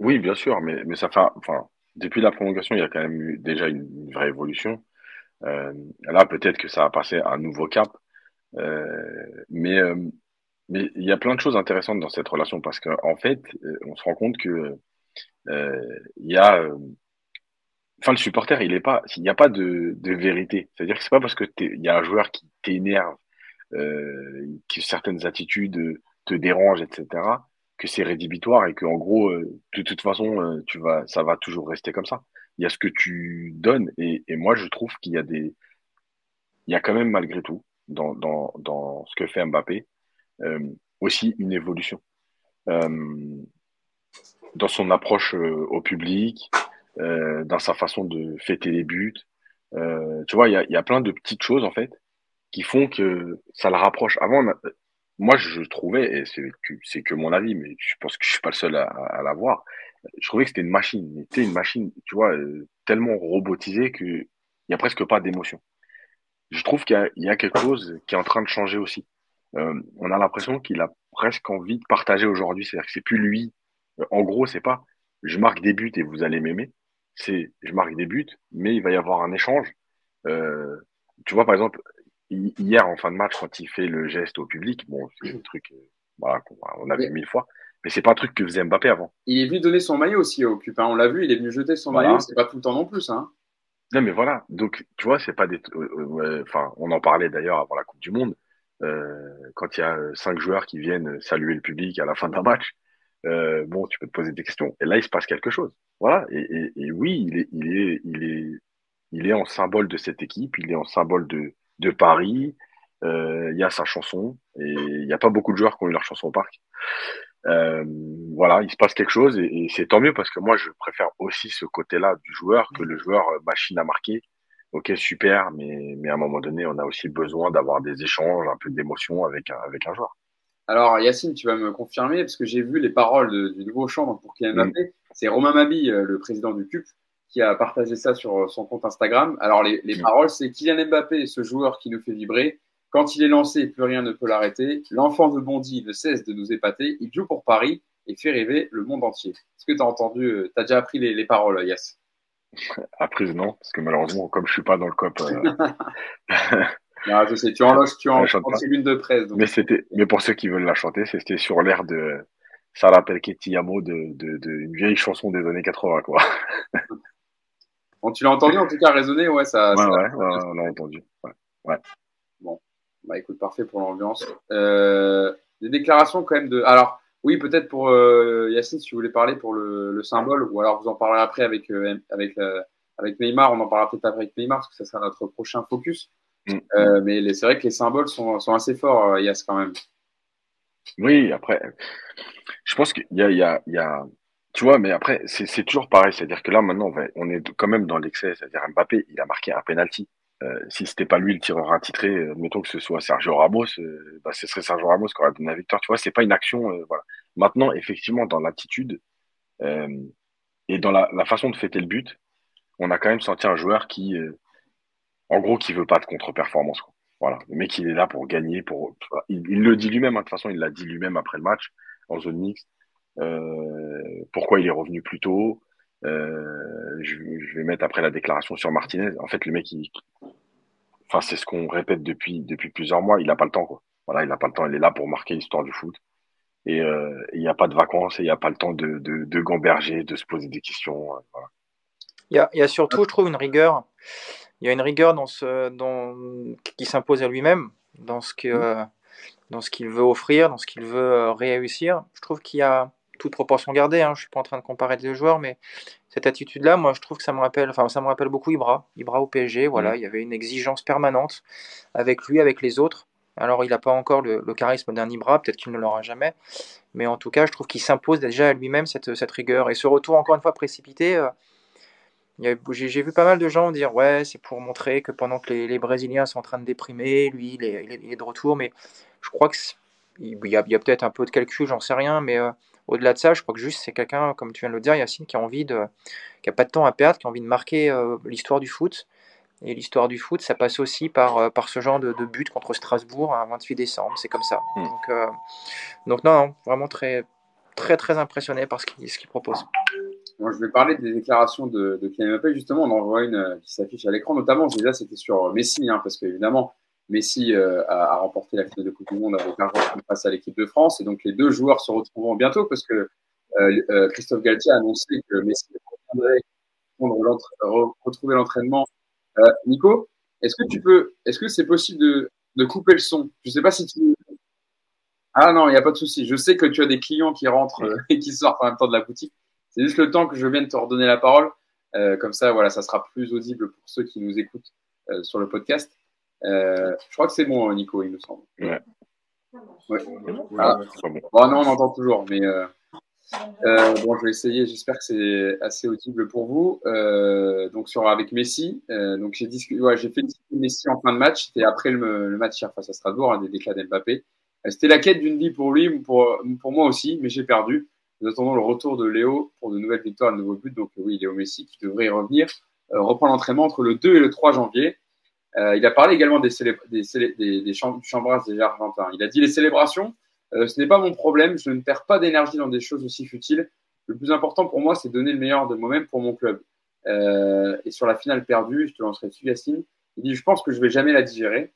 Oui, bien sûr, mais, mais ça fait, enfin, depuis la prolongation, il y a quand même eu déjà une, vraie évolution. Euh, là, peut-être que ça va passer à un nouveau cap. Euh, mais, mais il y a plein de choses intéressantes dans cette relation parce qu'en fait, on se rend compte que il y a, enfin, le supporter, il est pas, n'y a pas de, de vérité. C'est-à-dire que c'est pas parce que il y a un joueur qui t'énerve, que certaines attitudes te dérangent, etc que c'est rédhibitoire et que en gros euh, de toute façon euh, tu vas ça va toujours rester comme ça il y a ce que tu donnes et, et moi je trouve qu'il y a des il y a quand même malgré tout dans, dans, dans ce que fait Mbappé euh, aussi une évolution dans son approche au public dans sa façon de fêter les buts tu vois il y a, y a plein de petites choses en fait qui font que ça le rapproche avant moi, je trouvais, et c'est que, c'est que mon avis, mais je pense que je suis pas le seul à, à, l'avoir, je trouvais que c'était une machine. C'était une machine, tu vois, euh, tellement robotisée qu'il y a presque pas d'émotion. Je trouve qu'il y a, il y a quelque chose qui est en train de changer aussi. Euh, on a l'impression qu'il a presque envie de partager aujourd'hui. C'est-à-dire que c'est plus lui. Euh, en gros, c'est pas je marque des buts et vous allez m'aimer. C'est je marque des buts, mais il va y avoir un échange. Euh, tu vois, par exemple, hier en fin de match quand il fait le geste au public, bon, c'est un truc, euh, voilà, on a vu mille fois, mais c'est pas un truc que faisait Mbappé avant. Il est venu donner son maillot aussi au Cupin, on l'a vu, il est venu jeter son maillot, c'est pas tout le temps non plus, hein. Non mais voilà, donc tu vois, c'est pas des, euh, euh, enfin, on en parlait d'ailleurs avant la Coupe du Monde, quand il y a cinq joueurs qui viennent saluer le public à la fin d'un match. Euh, bon, tu peux te poser des questions. Et là, il se passe quelque chose. Voilà. Et, oui, il est, il est, il est, il est en symbole de cette équipe. Il est en symbole de, de Paris. Euh, il y a sa chanson et il n'y a pas beaucoup de joueurs qui ont eu leur chanson au parc. Euh, voilà, il se passe quelque chose et, c'est tant mieux parce que moi je préfère aussi ce côté-là du joueur que le joueur euh, machine à marquer ok, super, mais, mais à un moment donné, on a aussi besoin d'avoir des échanges, un peu d'émotion avec avec un joueur. Alors, Yacine, tu vas me confirmer, parce que j'ai vu les paroles du nouveau chambre pour Kylian mm. Mbappé. C'est Romain Mabi, euh, le président du CUP, qui a partagé ça sur son compte Instagram. Alors, les, les mm. paroles, c'est Kylian Mbappé, ce joueur qui nous fait vibrer. Quand il est lancé, plus rien ne peut l'arrêter. L'enfant de Bondy ne cesse de nous épater. Il joue pour Paris et fait rêver le monde entier. Est-ce que tu as entendu, euh, tu as déjà appris les, les paroles, Yass Apprise, non, parce que malheureusement, comme je suis pas dans le COP. Euh... je sais, tu en loges, tu en, en tribune de presse. Donc. Mais, c'était, mais pour ceux qui veulent la chanter, c'était sur l'air de Sarah Pelketiamo de, de, de, une vieille chanson des années 80, quoi. tu l'as entendu en tout cas résonner, ouais, ça. Ouais, ça ouais, ouais, on l'a entendu. Ouais. ouais. Bon, bah écoute, parfait pour l'ambiance. Euh, des déclarations quand même de. Alors, oui, peut-être pour euh, Yacine, si vous voulez parler pour le, le, symbole, ou alors vous en parlerez après avec, euh, avec, avec Neymar, on en parlera peut-être après avec Neymar, parce que ça sera notre prochain focus. Mm. Euh, mais c'est vrai que les symboles sont, sont assez forts, euh, Yass, quand même. Oui, après, je pense qu'il y a, y, a, il y a, tu vois, mais après, c'est toujours pareil, c'est-à-dire que là, maintenant, on, va, on est quand même dans l'excès, c'est-à-dire Mbappé, il a marqué un penalty. Euh, si c'était pas lui le tireur attitré, euh, mettons que ce soit Sergio Ramos, euh, bah, ce serait Sergio Ramos qui aurait donné la victoire. Tu vois, c'est pas une action. Euh, voilà. Maintenant, effectivement, dans l'attitude et dans la, la, façon de fêter le but, on a quand même senti un joueur qui, en gros, qui veut pas de contre-performance. Voilà, le mec, il est là pour gagner. Pour, il, il le dit lui-même. Hein, de toute façon, il l'a dit lui-même après le match en zone mixte. pourquoi il est revenu plus tôt? Euh, je, je, vais mettre après la déclaration sur Martinez. En fait, le mec, il, enfin, c'est ce qu'on répète depuis depuis plusieurs mois. Il a pas le temps, quoi. Voilà, il a pas le temps. Il est là pour marquer l'histoire du foot. Et euh, il n'y a pas de vacances et il n'y a pas le temps de, de, de, gamberger, de se poser des questions. Euh, voilà. Il y a, il y a surtout, je trouve, une rigueur. Il y a une rigueur dans ce, dans, qui s'impose à lui-même, dans ce que, mmh. dans ce qu'il veut offrir, dans ce qu'il veut réussir. Je trouve qu'il y a, toute proportion gardée, hein, je suis pas en train de comparer les deux joueurs, mais cette attitude-là, moi, je trouve que ça me rappelle, enfin, ça me rappelle beaucoup Ibra. Ibra au PSG, voilà, mmh. il y avait une exigence permanente avec lui, avec les autres. Alors, il n'a pas encore le, le charisme d'un Ibra, peut-être qu'il ne l'aura jamais, mais en tout cas, je trouve qu'il s'impose déjà à lui-même cette, cette, rigueur. Et ce retour, encore une fois, précipité, euh, j'ai vu pas mal de gens dire ouais, c'est pour montrer que pendant que les, les, Brésiliens sont en train de déprimer, lui, il est, il est, il est de retour, mais je crois qu'il y a, a peut-être un peu de calcul, j'en sais rien, mais euh, au-delà de ça, je crois que juste c'est quelqu'un, comme tu viens de le dire, Yacine, qui a envie de, qui a pas de temps à perdre, qui a envie de marquer euh, l'histoire du foot. Et l'histoire du foot, ça passe aussi par, euh, par ce genre de, de, but contre Strasbourg un 28 décembre. C'est comme ça. Mmh. Donc, donc non, non, vraiment très, très, très impressionné par ce qu'il qu propose. Bon, je vais parler des déclarations de, de Kylian Mbappé. Justement, on en voit une euh, qui s'affiche à l'écran, notamment. Déjà, c'était sur Messi, hein, parce qu'évidemment, Messi euh, a, remporté la finale de Coupe du Monde avec l'Argentine face à l'équipe de France. Et donc, les deux joueurs se retrouveront bientôt parce que euh, euh, Christophe Galtier a annoncé que Messi reviendrait retrouver l'entraînement. Euh, Nico, est-ce que tu peux, est-ce que c'est possible de, de, couper le son? Je ne sais pas si tu. Ah non, il n'y a pas de souci. Je sais que tu as des clients qui rentrent euh, et qui sortent en même temps de la boutique. C'est juste le temps que je vienne te redonner la parole. comme ça, voilà, ça sera plus audible pour ceux qui nous écoutent sur le podcast. Euh, je crois que c'est bon, Nico, il me semble. Ouais. ouais. Ah. Bon. Non, on entend toujours, mais euh, euh, bon, je vais essayer. J'espère que c'est assez audible pour vous. Euh, donc sur avec Messi, euh, donc j'ai discuté, ouais, j'ai fait Messi en fin de match. C'était après le, le, match hier face à Strasbourg, un des déclats d'Mbappé. Euh, c'était la quête d'une vie pour lui, pour pour moi aussi, mais j'ai perdu. Nous attendons le retour de Léo pour de nouvelles victoires, de nouveaux buts. Donc oui, Léo Messi qui devrait y revenir, reprendre l'entraînement entre le 2 et le 3 janvier. Euh, il a parlé également des, des, des, des des Argentins. Il a dit les célébrations, euh, ce n'est pas mon problème, je ne perds pas d'énergie dans des choses aussi futiles. Le plus important pour moi, c'est donner le meilleur de moi-même pour mon club. Euh, et sur la finale perdue, je te lancerai dessus, Yacine. Il dit Je pense que je vais jamais la digérer,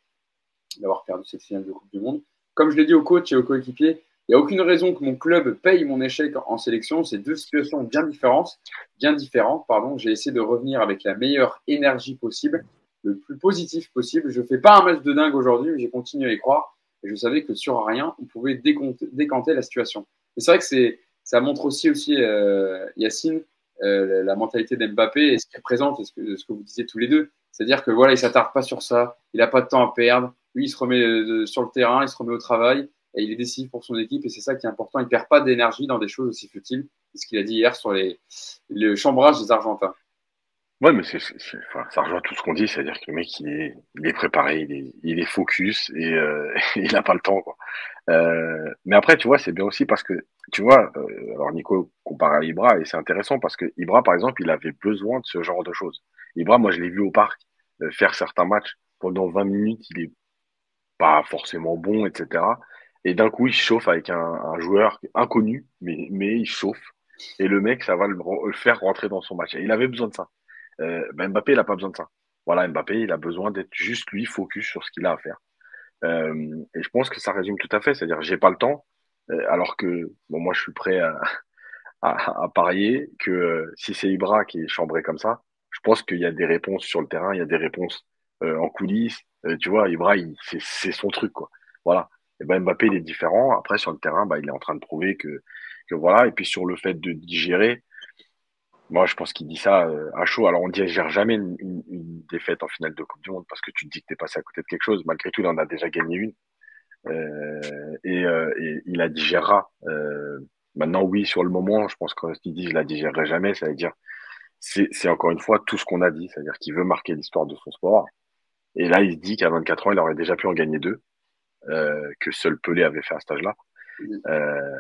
d'avoir perdu cette finale de Coupe du Monde. Comme je l'ai dit au coach et aux coéquipiers, n'y a aucune raison que mon club paye mon échec en sélection. C'est deux situations bien différentes. Bien différentes pardon. J'ai essayé de revenir avec la meilleure énergie possible le plus positif possible. Je fais pas un match de dingue aujourd'hui, mais j'ai continué à y croire. Et je savais que sur rien, on pouvait décanter la situation. Et c'est vrai que ça montre aussi, aussi euh, Yacine, euh, la mentalité d'Mbappé et ce qu'il représente, et ce que, ce que vous disiez tous les deux. C'est-à-dire que voilà, il s'attarde pas sur ça, il a pas de temps à perdre. Lui, il se remet de, sur le terrain, il se remet au travail et il est décisif pour son équipe et c'est ça qui est important. Il perd pas d'énergie dans des choses aussi futiles. Ce qu'il a dit hier sur les, le chambrage des Argentins. Ouais, mais c'est, ça rejoint tout ce qu'on dit, c'est-à-dire que le mec, il est, il est préparé, il est, il est focus et euh, il n'a pas le temps, quoi. Euh, mais après, tu vois, c'est bien aussi parce que, tu vois, euh, alors Nico compare à Ibra et c'est intéressant parce que Ibra, par exemple, il avait besoin de ce genre de choses. Ibra, moi, je l'ai vu au parc faire certains matchs pendant 20 minutes, il est pas forcément bon, etc. Et d'un coup, il chauffe avec un, un joueur inconnu, mais, mais il chauffe. Et le mec, ça va le, le faire rentrer dans son match. Et il avait besoin de ça. Euh, ben Mbappé, il n'a pas besoin de ça. Voilà, Mbappé, il a besoin d'être juste lui focus sur ce qu'il a à faire. Euh, et je pense que ça résume tout à fait. C'est-à-dire, j'ai pas le temps, euh, alors que bon, moi, je suis prêt à, à, à parier que euh, si c'est Ibra qui est chambré comme ça, je pense qu'il y a des réponses sur le terrain, il y a des réponses euh, en coulisses. tu vois, Ibra, c'est son truc, quoi. Voilà. Et ben Mbappé, il est différent. Après, sur le terrain, bah, il est en train de prouver que, que voilà. Et puis sur le fait de digérer, moi, je pense qu'il dit ça euh, à chaud. Alors, on ne digère jamais une, défaite en finale de Coupe du Monde parce que tu te dis que tu es passé à côté de quelque chose. Malgré tout, il en a déjà gagné une. Euh, et, euh, et, il la digérera. Maintenant, oui, sur le moment, je pense qu'il dit je la digérerai jamais, ça veut dire c'est encore une fois tout ce qu'on a dit, c'est-à-dire qu'il veut marquer l'histoire de son sport. Et là, il se dit qu'à 24 ans, il aurait déjà pu en gagner deux, que seul Pelé avait fait à cet âge-là. Euh,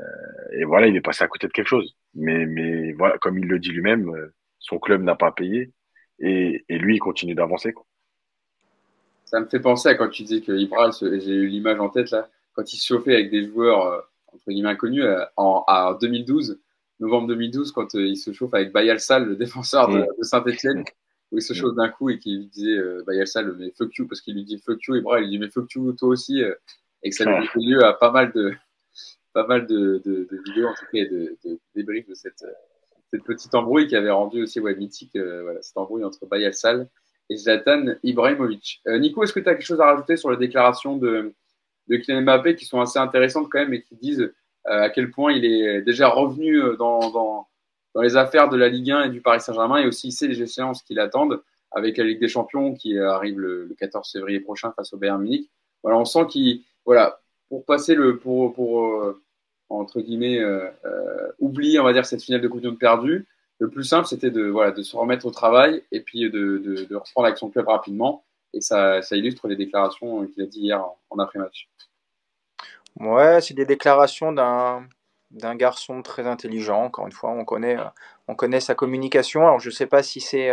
et voilà, il est passé à côté de quelque chose. Mais, mais voilà, comme il le dit lui-même, euh, son club n'a pas payé et, et, lui, il continue d'avancer. Ça me fait penser à quand tu disais que Ibra, j'ai eu l'image en tête là, quand il se chauffait avec des joueurs euh, entre guillemets inconnus en, en 2012, novembre 2012, quand il se chauffe avec Bayal Sall, le défenseur de, de Saint-Etienne, il se chauffe d'un coup et qui lui disait euh, Sall, mais fuck you, parce qu'il lui dit fuck you, Ibra, il lui dit mais fuck you toi aussi, et que ça lui fait lieu à pas mal de, pas mal de, de, de, vidéos, en tout cas, de, de débriefs de cette, cette petite embrouille qui avait rendu aussi ouais, mythique euh, voilà, cette embrouille entre Bayal Sal et Zlatan Ibrahimovic. Euh, Nico, est-ce que tu as quelque chose à rajouter sur les déclarations de, de Kylian Mbappé qui sont assez intéressantes quand même et qui disent euh, à quel point il est déjà revenu dans, dans, dans, les affaires de la Ligue 1 et du Paris Saint-Germain et aussi il sait les échéances qui l'attendent avec la Ligue des Champions qui arrive le, le 14 février prochain face au Bayern Munich. Voilà, on sent qu'il voilà, pour passer le pour, pour euh, entre guillemets euh, euh, oublier on va dire cette finale de Coupe du Monde perdue le plus simple c'était de voilà de se remettre au travail et puis de, de, de reprendre avec son club rapidement et ça, ça illustre les déclarations qu'il a dit hier en, en après-match ouais c'est des déclarations d'un d'un garçon très intelligent. Encore une fois, on connaît, on connaît sa communication. Alors, je ne sais pas si c'est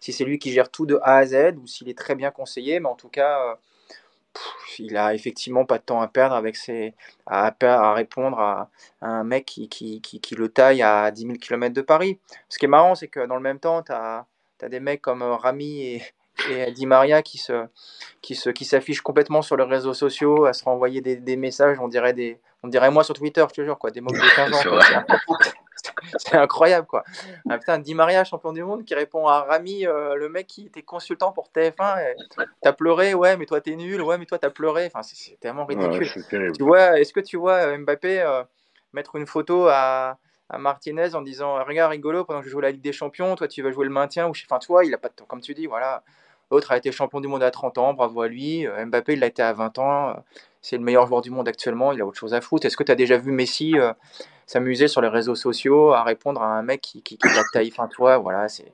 si c'est lui qui gère tout de A à Z ou s'il est très bien conseillé, mais en tout cas, il a effectivement pas de temps à perdre avec ses, à, à répondre à, un mec qui, le taille à 10 000 km de Paris. Ce qui est marrant, c'est que dans le même temps, tu as, des mecs comme Rami et, et Di Maria qui se qui se qui s'affichent complètement sur les réseaux sociaux à se renvoyer des, messages on dirait des on dirait moi sur Twitter je te jure quoi. Des mots de 15 ans c'est incroyable. Quoi. Ah, putain Di Maria champion du monde qui répond à Rami euh, le mec qui était consultant pour TF1 t'as pleuré ouais mais toi t'es nul ouais mais toi t'as pleuré. Enfin c'est tellement ridicule. ouais, tu vois est-ce que tu vois euh, Mbappé euh, mettre une photo à à Martinez en disant regarde rigolo pendant que je joue la Ligue des Champions toi tu vas jouer le maintien ou enfin toi il a pas de temps. Comme tu dis voilà L'autre a été champion du monde à 30 ans, bravo à lui. Euh, Mbappé, il l'a été à 20 ans. Euh, c'est le meilleur joueur du monde actuellement, il a autre chose à foutre. Est-ce que tu as déjà vu Messi euh, s'amuser sur les réseaux sociaux à répondre à un mec qui, qui, qui la taille? Enfin, toi, voilà, c'est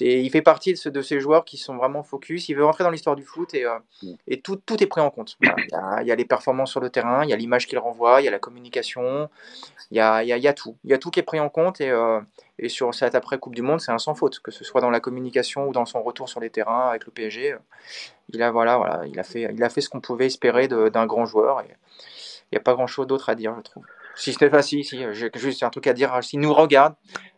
il fait partie de, ce, de, ces joueurs qui sont vraiment focus. Il veut rentrer dans l'histoire du foot et, euh, mm. et tout, tout, est pris en compte. Il, y a, il, y a, les performances sur le terrain, il y a l'image qu'il renvoie, il y a la communication, il y a, il y a, il y a tout. Il y a tout qui est pris en compte et, euh, et sur cette après Coupe du Monde, c'est un sans faute, que ce soit dans la communication ou dans son retour sur les terrains avec le PSG. Il a, voilà, voilà, il a, fait, il a fait ce qu'on pouvait espérer d'un grand joueur et il n'y a pas grand chose d'autre à dire, je trouve. Si c'était facile, si, j'ai juste un truc à dire. S'il nous regarde,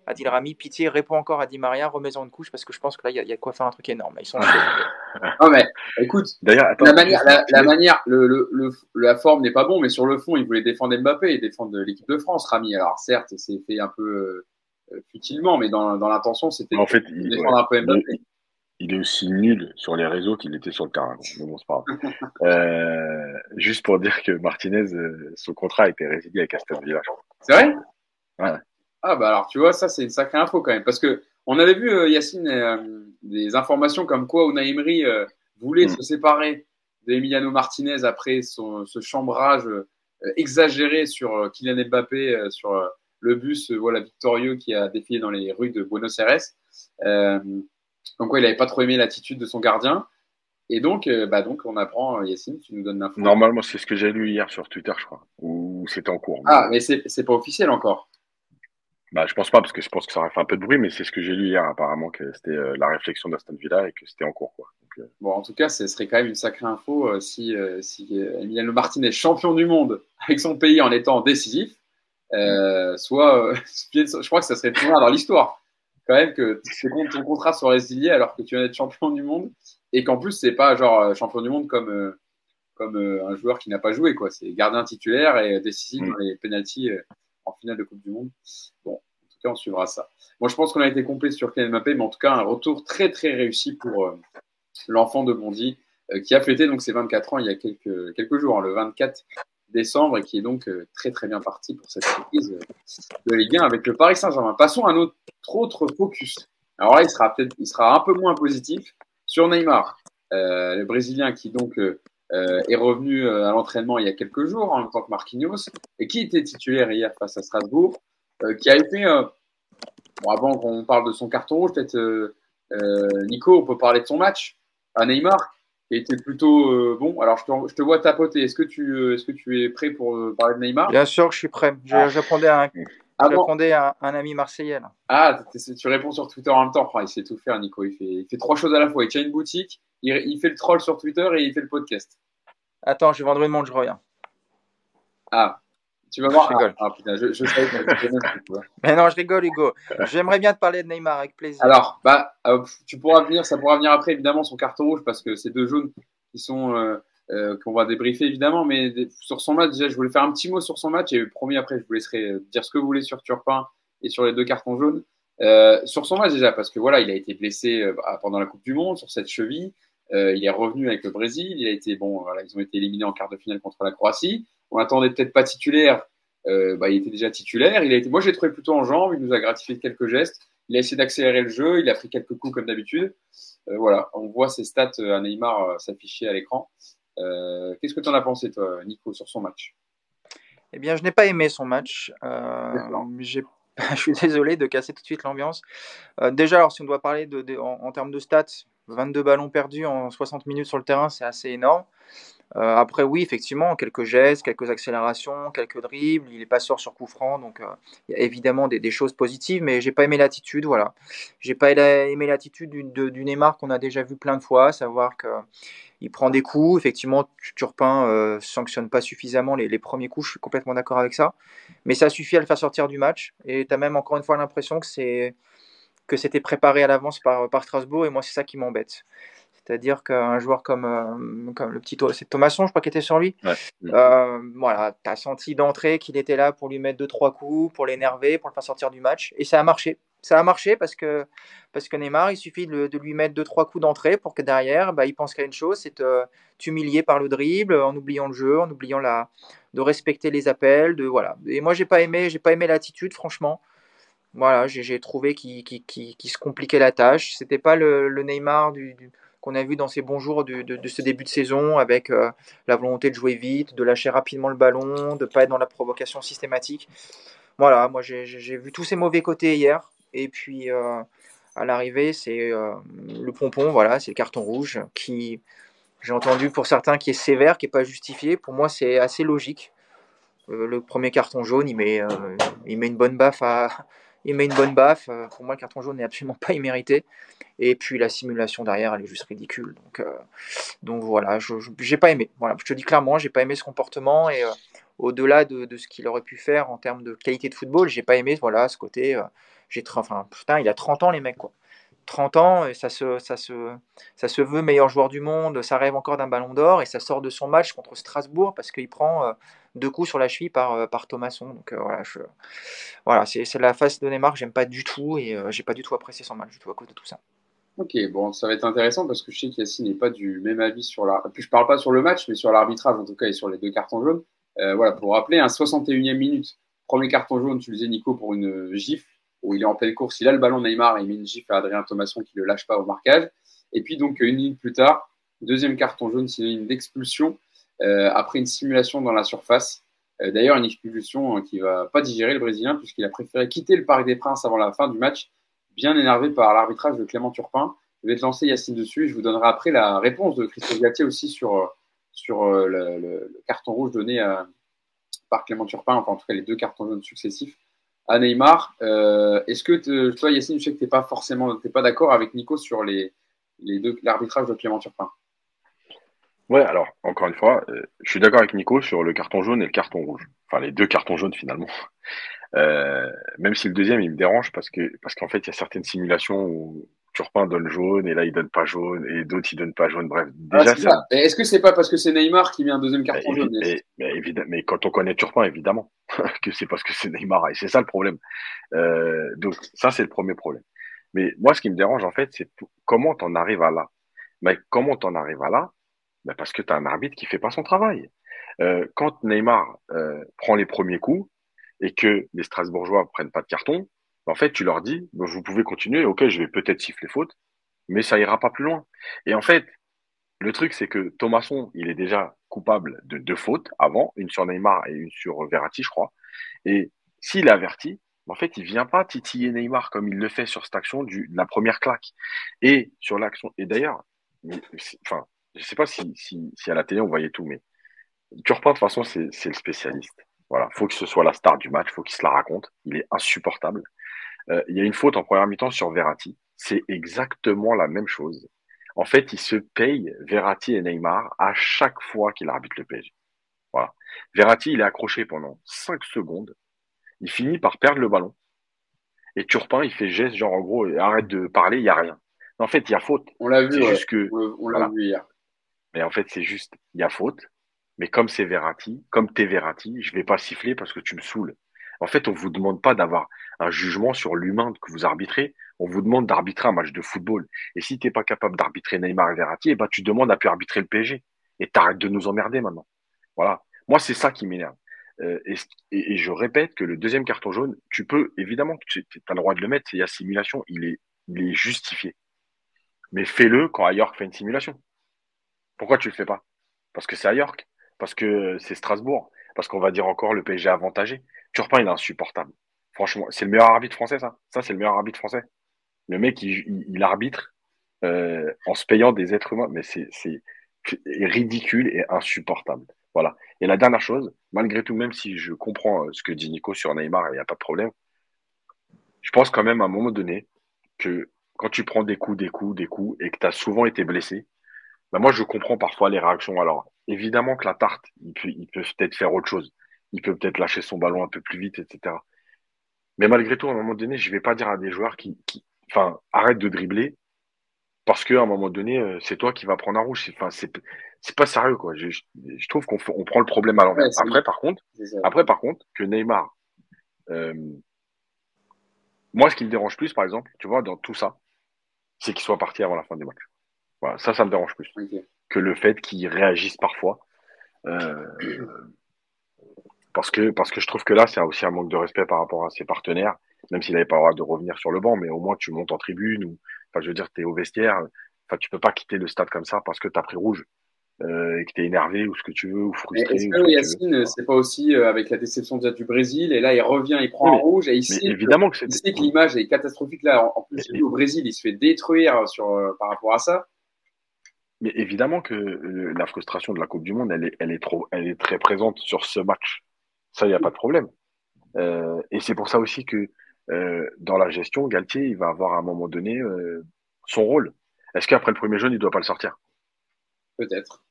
Adil Rami, pitié, réponds encore à Di Maria, remets-en une couche parce que je pense que là, il y, y, a quoi faire un truc énorme. Ils sont non, mais écoute, la manière, la, la manière le, le, le, la forme n'est pas bon, mais sur le fond, il voulait défendre Mbappé et défendre l'équipe de France, Rami. Alors, certes, c'est fait un peu euh, futilement, mais dans, dans l'intention, c'était en fait, de défendre ouais, un peu Mbappé. Il est aussi nul sur les réseaux qu'il était sur le terrain. Mais bon, c'est pas grave. euh, juste pour dire que Martinez, euh, son contrat a été résilié avec Aston Villa. C'est vrai? Ouais. Ah bah alors tu vois, ça c'est une sacrée info quand même. Parce que on avait vu, euh, Yacine, euh, des informations comme quoi Unai Emery voulait mm. se séparer d'Emiliano Martinez après son, ce chambrage exagéré sur Kylian Mbappé, sur le bus voilà, victorieux qui a défilé dans les rues de Buenos Aires. Donc, quoi, il n'avait pas trop aimé l'attitude de son gardien. Et donc, bah, donc on apprend, Yacine, tu nous donnes l'info. Normalement, c'est ce que j'ai lu hier sur Twitter, je crois, ou c'était en cours. Ah, mais c'est pas officiel encore. Bah, je pense pas, parce que je pense que ça aurait fait un peu de bruit, mais c'est ce que j'ai lu hier, apparemment, que c'était euh, la réflexion d'Aston Villa et que c'était en cours. Quoi. Euh, bon, en tout cas, ce serait quand même une sacrée info euh, si, si Emiliano Martinez, champion du monde avec son pays en étant décisif, soit, je crois que ça serait le dans l'histoire. Quand même que ton contrat soit résilié alors que tu viens d'être champion du monde et qu'en plus, c'est pas genre champion du monde comme, comme un joueur qui n'a pas joué, quoi. C'est gardien titulaire et décisif mm. dans les pénalties en finale de Coupe du Monde. Bon, en tout cas, on suivra ça. Moi, je pense qu'on a été complet sur Kylian Mbappé, mais en tout cas, un retour très très réussi pour euh, l'enfant de Bondy, euh, qui a fêté donc ses 24 ans il y a quelques, quelques jours, hein, le 24 décembre, et qui est donc euh, très très bien parti pour cette reprise de Ligue 1 avec le Paris Saint-Germain. Passons à notre autre focus. Alors là, il sera peut-être, il sera un peu moins positif sur Neymar, le Brésilien qui donc euh, est revenu euh, à l'entraînement il y a quelques jours en tant que Marquinhos et qui était titulaire hier face à Strasbourg, euh, qui a été, avant qu'on parle de son carton rouge, peut-être Nico, on peut parler de son match à Neymar, qui été plutôt bon. Alors je te, je te vois tapoter. Est-ce que tu, est-ce que tu es prêt pour parler de Neymar? Bien sûr que je suis prêt. J'attendais un, ah un, un, ami marseillais. Ah, tu réponds sur Twitter en même temps. il sait tout faire, Nico. Il fait, il fait trois choses à la fois. Il tient une boutique, il, fait le troll sur Twitter et il fait le podcast. Attends, je vais vendre une montre, je reviens. Ah, tu vas voir. Je rigole. Ah, putain, je, je Mais non, je rigole, Hugo. J'aimerais bien te parler de Neymar avec plaisir. Alors, bah, euh, tu pourras venir, ça pourra venir après, évidemment, son carton rouge, parce que c'est deux jaunes qui sont. Euh, euh, qu'on va débriefer évidemment, mais sur son match, déjà, je voulais faire un petit mot sur son match et promis après, je vous laisserai dire ce que vous voulez sur Turpin et sur les deux cartons jaunes. Sur son match déjà, parce que voilà, il a été blessé pendant la Coupe du Monde sur cette cheville. Il est revenu avec le Brésil. Il a été bon. Voilà, ils ont été éliminés en quart de finale contre la Croatie. On attendait peut-être pas titulaire. Euh, bah, il était déjà titulaire. Il a été, moi, j'ai trouvé plutôt en jambes. Il nous a gratifié de quelques gestes. Il a essayé d'accélérer le jeu. Il a pris quelques coups comme d'habitude. Euh, voilà, on voit ses stats à Neymar s'afficher à l'écran. Qu'est-ce que tu en as pensé, toi, Nico, sur son match? Eh bien, je n'ai pas aimé son match. je suis désolé de casser tout de suite l'ambiance. déjà, alors si on doit parler de, en, termes de stats, 22 ballons perdus en 60 minutes sur le terrain, c'est assez énorme. Euh, après, oui, effectivement, quelques gestes, quelques accélérations, quelques dribbles. Il est pas sûr sur coup franc, donc euh, il y a évidemment des, choses positives, mais j'ai pas aimé l'attitude. Voilà, j'ai pas aimé l'attitude du, du, Neymar qu'on a déjà vu plein de fois, savoir que il prend des coups. Effectivement, Turpin euh, sanctionne pas suffisamment les, premiers coups. Je suis complètement d'accord avec ça, mais ça suffit à le faire sortir du match. Et tu as même encore une fois l'impression que c'était préparé à l'avance par, par Strasbourg, et moi, c'est ça qui m'embête. C'est-à-dire qu'un joueur comme, euh, comme le petit c'est Thomasson, je crois, qui était sur lui. Euh, voilà, tu as senti d'entrée qu'il était là pour lui mettre deux trois coups, pour l'énerver, pour le faire sortir du match, et ça a marché. Ça a marché parce que, parce que Neymar, il suffit de, de lui mettre deux trois coups d'entrée pour que derrière, bah, il pense qu'à une chose, c'est t'humilier par le dribble, en oubliant le jeu, en oubliant la, de respecter les appels, de voilà. Et moi, j'ai pas aimé, j'ai pas aimé l'attitude, franchement. Voilà, j'ai trouvé qu'il se compliquait la tâche. C'était pas le, Neymar du, qu'on a vu dans ses bons jours de, ce début de saison, avec euh, la volonté de jouer vite, de lâcher rapidement le ballon, de pas être dans la provocation systématique. Voilà, moi j'ai vu tous ces mauvais côtés hier. Et puis euh, à l'arrivée, c'est euh, le pompon, voilà, c'est le carton rouge qui, j'ai entendu pour certains, qui est sévère, qui n'est pas justifié. Pour moi, c'est assez logique. le premier carton jaune, il met, il met une bonne baffe à, il met une bonne baffe. Euh, pour moi, le carton jaune n'est absolument pas immérité. Et puis la simulation derrière, elle est juste ridicule. Donc, euh, voilà, je n'ai pas aimé. Voilà, je te dis clairement, j'ai pas aimé ce comportement. Et euh, au-delà de, ce qu'il aurait pu faire en termes de qualité de football, j'ai pas aimé voilà, ce côté. j'ai enfin, putain, il a 30 ans, les mecs, quoi. 30 ans, et ça se, ça, se, ça se veut meilleur joueur du monde, ça rêve encore d'un ballon d'or, et ça sort de son match contre Strasbourg parce qu'il prend deux coups sur la cheville par, euh, par Thomasson. Donc euh, voilà, je, voilà c'est, la face de Neymar que j'aime pas du tout et euh, j'ai pas du tout apprécié son match à cause de tout ça. Ok, bon, ça va être intéressant parce que je sais qu'Yassine n'est pas du même avis sur la. Puis je parle pas sur le match, mais sur l'arbitrage en tout cas et sur les deux cartons jaunes. voilà, pour rappeler, un 61e minute, premier carton jaune, tu le disais Nico, pour une gifle où il est en pleine course, il a le ballon Neymar et gifle à Adrien Thomasson qui le lâche pas au marquage. Et puis donc une minute plus tard, deuxième carton jaune synonyme d'expulsion euh, après une simulation dans la surface. Euh, d'ailleurs, une expulsion qui va pas digérer le Brésilien puisqu'il a préféré quitter le Parc des Princes avant la fin du match, bien énervé par l'arbitrage de Clément Turpin. je vais te lancer Yacine dessus. Je vous donnerai après la réponse de Christophe Galtier aussi sur, sur le, carton rouge donné par Clément Turpin, enfin en tout cas les deux cartons jaunes successifs à Neymar. Est-ce que toi, Yacine, je sais que tu n'es pas forcément pas d'accord avec Nico sur les, les deux l'arbitrage de Clément Turpin? Ouais, alors, encore une fois, euh, je suis d'accord avec Nico sur le carton jaune et le carton rouge. Enfin, les deux cartons jaunes finalement. Euh, même si le deuxième, il me dérange parce que parce qu'en fait, il y a certaines simulations où Turpin donne jaune et là, il donne pas jaune et d'autres, ils donnent pas jaune. Bref, ah, déjà, Est-ce que c'est pas parce que c'est Neymar qui met un deuxième carton jaune mais, mais, quand on connaît Turpin, évidemment que c'est parce que c'est Neymar et c'est ça le problème. Euh, donc, ça, c'est le premier problème. Mais moi, ce qui me dérange, en fait, c'est comment t'en arrives à là? Mais comment t'en arrives à là? Ben Parce que tu as un arbitre qui fait pas son travail. Euh, quand Neymar euh, prend les premiers coups et que les Strasbourgeois prennent pas de carton, en fait, tu leur dis, vous pouvez continuer, ok, je vais peut-être siffler faute, mais ça ira pas plus loin. Et en fait, le truc, c'est que Thomasson, il est déjà coupable de deux fautes avant, une sur Neymar et une sur Verratti, je crois. Et s'il est averti, en fait, il vient pas titiller Neymar comme il le fait sur cette action du, de la première claque. Et sur l'action, et d'ailleurs, enfin, je sais pas si, à la télé on voyait tout, mais Turpin, de toute façon, c'est le spécialiste. Voilà, faut que ce soit la star du match, faut qu'il se la raconte. Il est insupportable. Euh, il y a une faute en première mi-temps sur Verratti. C'est exactement la même chose. En fait, il se paye Verratti et Neymar à chaque fois qu'il arbitre le PSG. Voilà. Verratti, il est accroché pendant 5 secondes. Il finit par perdre le ballon. Et Turpin, il fait geste, genre en gros, arrête de parler, il n'y a rien. En fait, il y a faute. On l'a vu. Juste que, on l'a vu hier. Mais en fait, c'est juste, il y a faute. Mais comme c'est Verratti, comme t'es Verratti, je vais pas siffler parce que tu me saoules. En fait, on vous demande pas d'avoir un jugement sur l'humain que vous arbitrez. On vous demande d'arbitrer un match de football. Et si t'es pas capable d'arbitrer Neymar et Verratti, eh ben, tu demandes à pu arbitrer le PSG. Et t'arrêtes de nous emmerder maintenant. Voilà. Moi, c'est ça qui m'énerve. Euh, et, je répète que le deuxième carton jaune, tu peux, évidemment, tu as le droit de le mettre, il y a simulation, il est, il est justifié. Mais fais-le quand York fait une simulation. Pourquoi tu le fais pas? Parce que c'est à York, parce que c'est Strasbourg, parce qu'on va dire encore le PSG avantagé. Turpin, il est insupportable. Franchement, c'est le meilleur arbitre français, ça. Ça, c'est le meilleur arbitre français. Le mec, il, arbitre euh, en se payant des êtres humains, mais c'est ridicule et insupportable. Voilà. Et la dernière chose, malgré tout, même si je comprends euh, ce que dit Nico sur Neymar, il n'y a pas de problème, je pense quand même à un moment donné que quand tu prends des coups, des coups, des coups, et que tu as souvent été blessé, ben moi je comprends parfois les réactions. Alors, évidemment que la tarte, il peut, il peut peut-être faire autre chose. Il peut peut-être lâcher son ballon un peu plus vite, etc. Mais malgré tout, à un moment donné, je vais pas dire à des joueurs qui, qui enfin, arrête de dribbler parce qu'à un moment donné, euh, c'est toi qui vas prendre un rouge. Enfin, c'est c'est pas sérieux quoi. Je, je trouve qu'on on prend le problème à l'envers. après par contre, après par contre que Neymar, euh, moi ce qui me dérange plus par exemple, tu vois, dans tout ça, c'est qu'il soit parti avant la fin du match. Voilà, ça, ça me dérange plus que le fait qu'il réagisse parfois. Euh, parce que parce que je trouve que là c'est aussi un manque de respect par rapport à ses partenaires, même s'il n'avait pas le droit de revenir sur le banc, mais au moins tu montes en tribune ou enfin je veux dire tu es au vestiaire, enfin tu peux pas quitter le stade comme ça parce que tu as pris rouge. Euh, et que tu es énervé ou ce que tu veux ou frustré. Est-ce que Yacine, c'est pas aussi euh, avec la déception du Brésil et là il revient, il prend un rouge et ici, évidemment que, c'est que l'image est catastrophique là. En plus, au Brésil, il se fait détruire sur euh, par rapport à ça. Mais évidemment que la frustration de la Coupe du Monde, elle est, elle est trop, elle est très présente sur ce match. Ça, il n'y a pas de problème. et c'est pour ça aussi que dans la gestion, Galtier, il va avoir à un moment donné son rôle. Est-ce qu'après le premier jaune, il doit pas le sortir? Peut-être.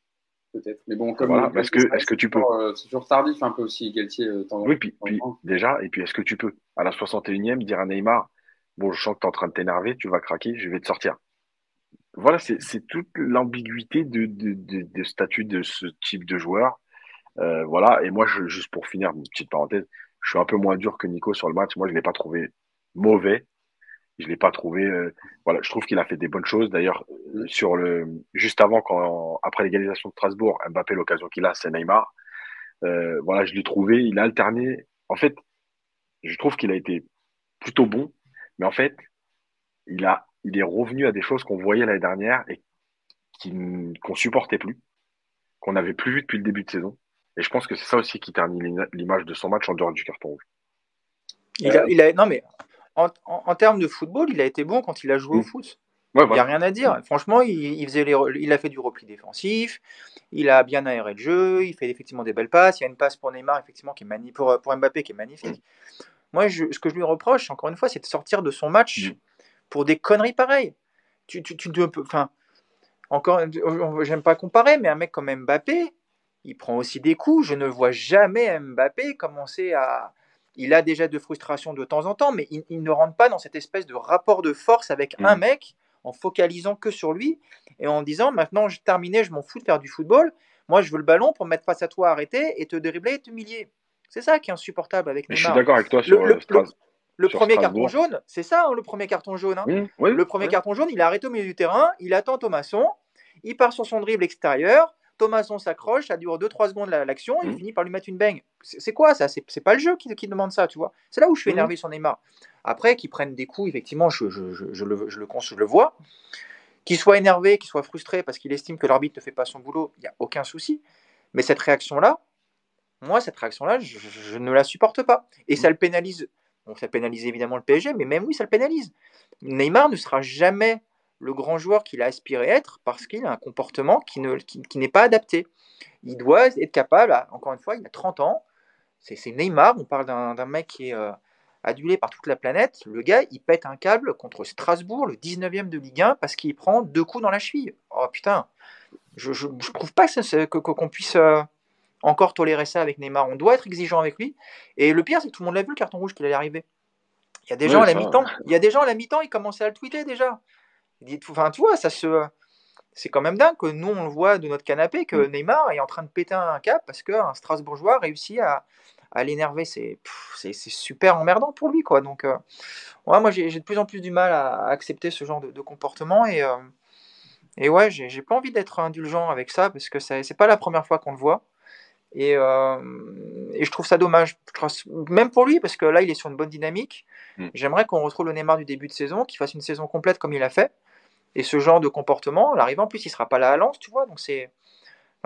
Peut-être. Mais bon, comme. Voilà. Est-ce que, est-ce que tu peux euh, C'est toujours tardif un peu aussi, Galtier. Euh, oui, puis, puis déjà, et puis est-ce que tu peux, à la 61e, dire à Neymar Bon, je sens que tu es en train de t'énerver, tu vas craquer, je vais te sortir. Voilà, c'est toute l'ambiguïté de, de, de, de, statut de ce type de joueur. Euh, voilà, et moi, je, juste pour finir, une petite parenthèse, je suis un peu moins dur que Nico sur le match. Moi, je ne l'ai pas trouvé mauvais. Je l'ai pas trouvé. Euh, voilà, je trouve qu'il a fait des bonnes choses. D'ailleurs, sur le juste avant, quand après l'égalisation de Strasbourg, Mbappé l'occasion qu'il a, c'est Neymar. Euh, voilà, je l'ai trouvé. Il a alterné. En fait, je trouve qu'il a été plutôt bon, mais en fait, il a, il est revenu à des choses qu'on voyait l'année dernière et qu'on supportait plus, qu'on n'avait plus vu depuis le début de saison. Et je pense que c'est ça aussi qui ternit l'image de son match en dehors du carton rouge. Il a, il a, non mais en, termes de football, il a été bon quand il a joué au mm. foot. il n'y a rien à dire. Franchement, il, faisait il a fait du repli défensif, il a bien aéré le jeu, il fait effectivement des belles passes. Il y a une passe pour Neymar, effectivement, qui est pour, pour Mbappé, qui est magnifique. Moi, ce que je lui reproche, encore une fois, c'est de sortir de son match mm. Pour des conneries pareilles. Tu, tu, tu enfin, encore, j'aime pas comparer, mais un mec comme Mbappé, il prend aussi des coups. Je ne vois jamais Mbappé commencer à. Il a déjà de frustration de temps en temps, mais il, ne rentre pas dans cette espèce de rapport de force avec un mm. mec en focalisant que sur lui et en disant maintenant, j'ai terminé, je m'en fous de faire du football. Moi, je veux le ballon pour me mettre face à toi, arrêter et te dribbler et t'humilier. C'est ça qui est insupportable avec Neymar. Je suis d'accord avec toi sur le, le, premier carton jaune. C'est ça, hein, le premier carton jaune. Hein. le premier carton jaune, il a arrêté au milieu du terrain, il attend Thomasson, il part sur son dribble extérieur. Thomasson s'accroche, ça dure 2-3 secondes l'action, il mmh. finit par lui mettre une bang. C'est quoi ça? C'est pas le jeu qui, demande ça, tu vois? C'est là où je suis mmh. énervé sur Neymar. Après, qu'il prenne des coups, effectivement, je, je, le, je, le, le vois. Qu'il soit énervé, qu'il soit frustré parce qu'il estime que l'arbitre ne fait pas son boulot, il n'y a aucun souci. Mais cette réaction-là, moi, cette réaction-là, je, ne la supporte pas. Et ça le pénalise. Bon, ça pénalise évidemment le PSG, mais même oui, ça le pénalise. Neymar ne sera jamais le grand joueur qu'il a aspiré être parce qu'il a un comportement qui, ne, n'est pas adapté. Il doit être capable, encore une fois, il a 30 ans, c'est, Neymar, on parle d'un, mec qui est euh, adulé par toute la planète. Le gars, il pète un câble contre Strasbourg, le 19e de Ligue 1, parce qu'il prend deux coups dans la cheville. Oh putain, je, je, trouve pas que, qu'on puisse euh, encore tolérer ça avec Neymar. On doit être exigeant avec lui. Et le pire, c'est que tout le monde l'a vu, le carton rouge qu'il allait arriver. Il y a des gens à la mi-temps, il y a des gens à la mi-temps, ils commençaient à le tweeter déjà. Enfin, tu vois, ça se. C'est quand même dingue que nous, on le voit de notre canapé, que mm. Neymar est en train de péter un cap parce qu'un Strasbourgeois réussit à, à l'énerver. C'est super emmerdant pour lui, quoi. Donc, euh, moi, j'ai de plus en plus du mal à, accepter ce genre de, comportement et. Euh, et ouais, j'ai pas envie d'être indulgent avec ça parce que c'est pas la première fois qu'on le voit. Et, euh, et, je trouve ça dommage, même pour lui, parce que là, il est sur une bonne dynamique. Mm. J'aimerais qu'on retrouve le Neymar du début de saison, qu'il fasse une saison complète comme il a fait. Et ce genre de comportement, l'arrivée en plus, il sera pas là à Lens, tu vois. Donc c'est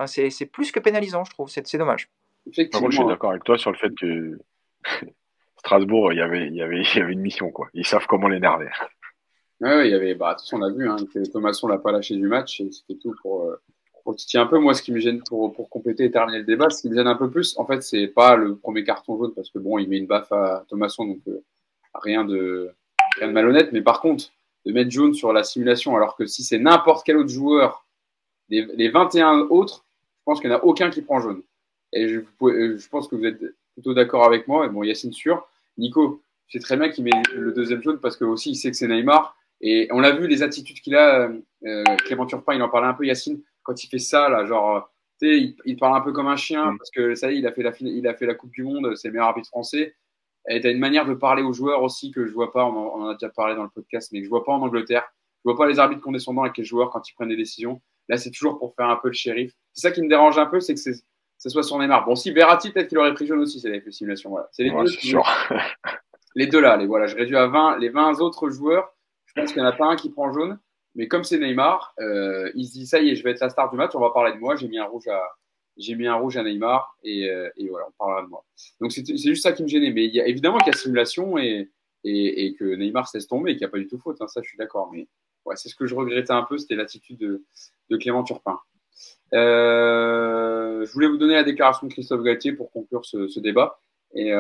c'est plus que pénalisant, je trouve. C'est dommage. Par contre, je suis d'accord avec toi sur le fait que Strasbourg, il y avait, il y avait, il y avait une mission, quoi. Ils savent comment l'énerver. Ouais, il y avait, bah, attention, on a vu, hein, que Thomasson l'a pas lâché du match et c'était tout pour, euh, pour titiller un peu. Moi, ce qui me gêne pour, pour compléter et terminer le débat, ce qui me gêne un peu plus, en fait, c'est pas le premier carton jaune parce que bon, il met une baffe à Thomasson, donc euh, rien de, rien de malhonnête. Mais par contre, de mettre jaune sur la simulation, alors que si c'est n'importe quel autre joueur, les, les 21 autres, je pense qu'il n'y en a aucun qui prend jaune. Et je, je pense que vous êtes plutôt d'accord avec moi. Et bon, Yacine sûr. Nico, c'est très bien qu'il met le deuxième jaune parce que aussi il sait que c'est Neymar. Et on l'a vu, les attitudes qu'il a. Euh, Clément Turpin, il en parlait un peu, Yacine, quand il fait ça, là, genre, tu sais, il, il, parle un peu comme un chien mm. parce que ça y est, il a fait la, il a fait la Coupe du Monde, c'est le meilleur arbitre français. Et tu as une manière de parler aux joueurs aussi que je vois pas, on en a déjà parlé dans le podcast, mais que je vois pas en Angleterre. Je vois pas les arbitres condescendants avec les joueurs quand ils prennent des décisions. Là, c'est toujours pour faire un peu le shérif. C'est ça qui me dérange un peu, c'est que c'est ce soit son Neymar. Bon, si Verratti, peut-être qu'il aurait pris jaune aussi, c'est fait simulation. Voilà. C'est les, deux, les deux là. Les, voilà, je réduis à 20. Les 20 autres joueurs, je pense qu'il n'y en a pas un qui prend jaune. Mais comme c'est Neymar, euh, il se dit ça y est, je vais être la star du match, on va parler de moi. J'ai mis un rouge à, j'ai mis un rouge à Neymar et, euh, voilà, on parlera de moi. Donc c'est juste ça qui me gênait. Mais il y a, évidemment qu'il y a simulation et, et, que Neymar cesse tomber et qu'il n'y a pas du tout faute. Hein, ça, je suis d'accord. Mais ouais, c'est ce que je regrettais un peu, c'était l'attitude de, Clément Turpin. Euh, je voulais vous donner la déclaration de Christophe Galtier pour conclure ce, ce débat. Et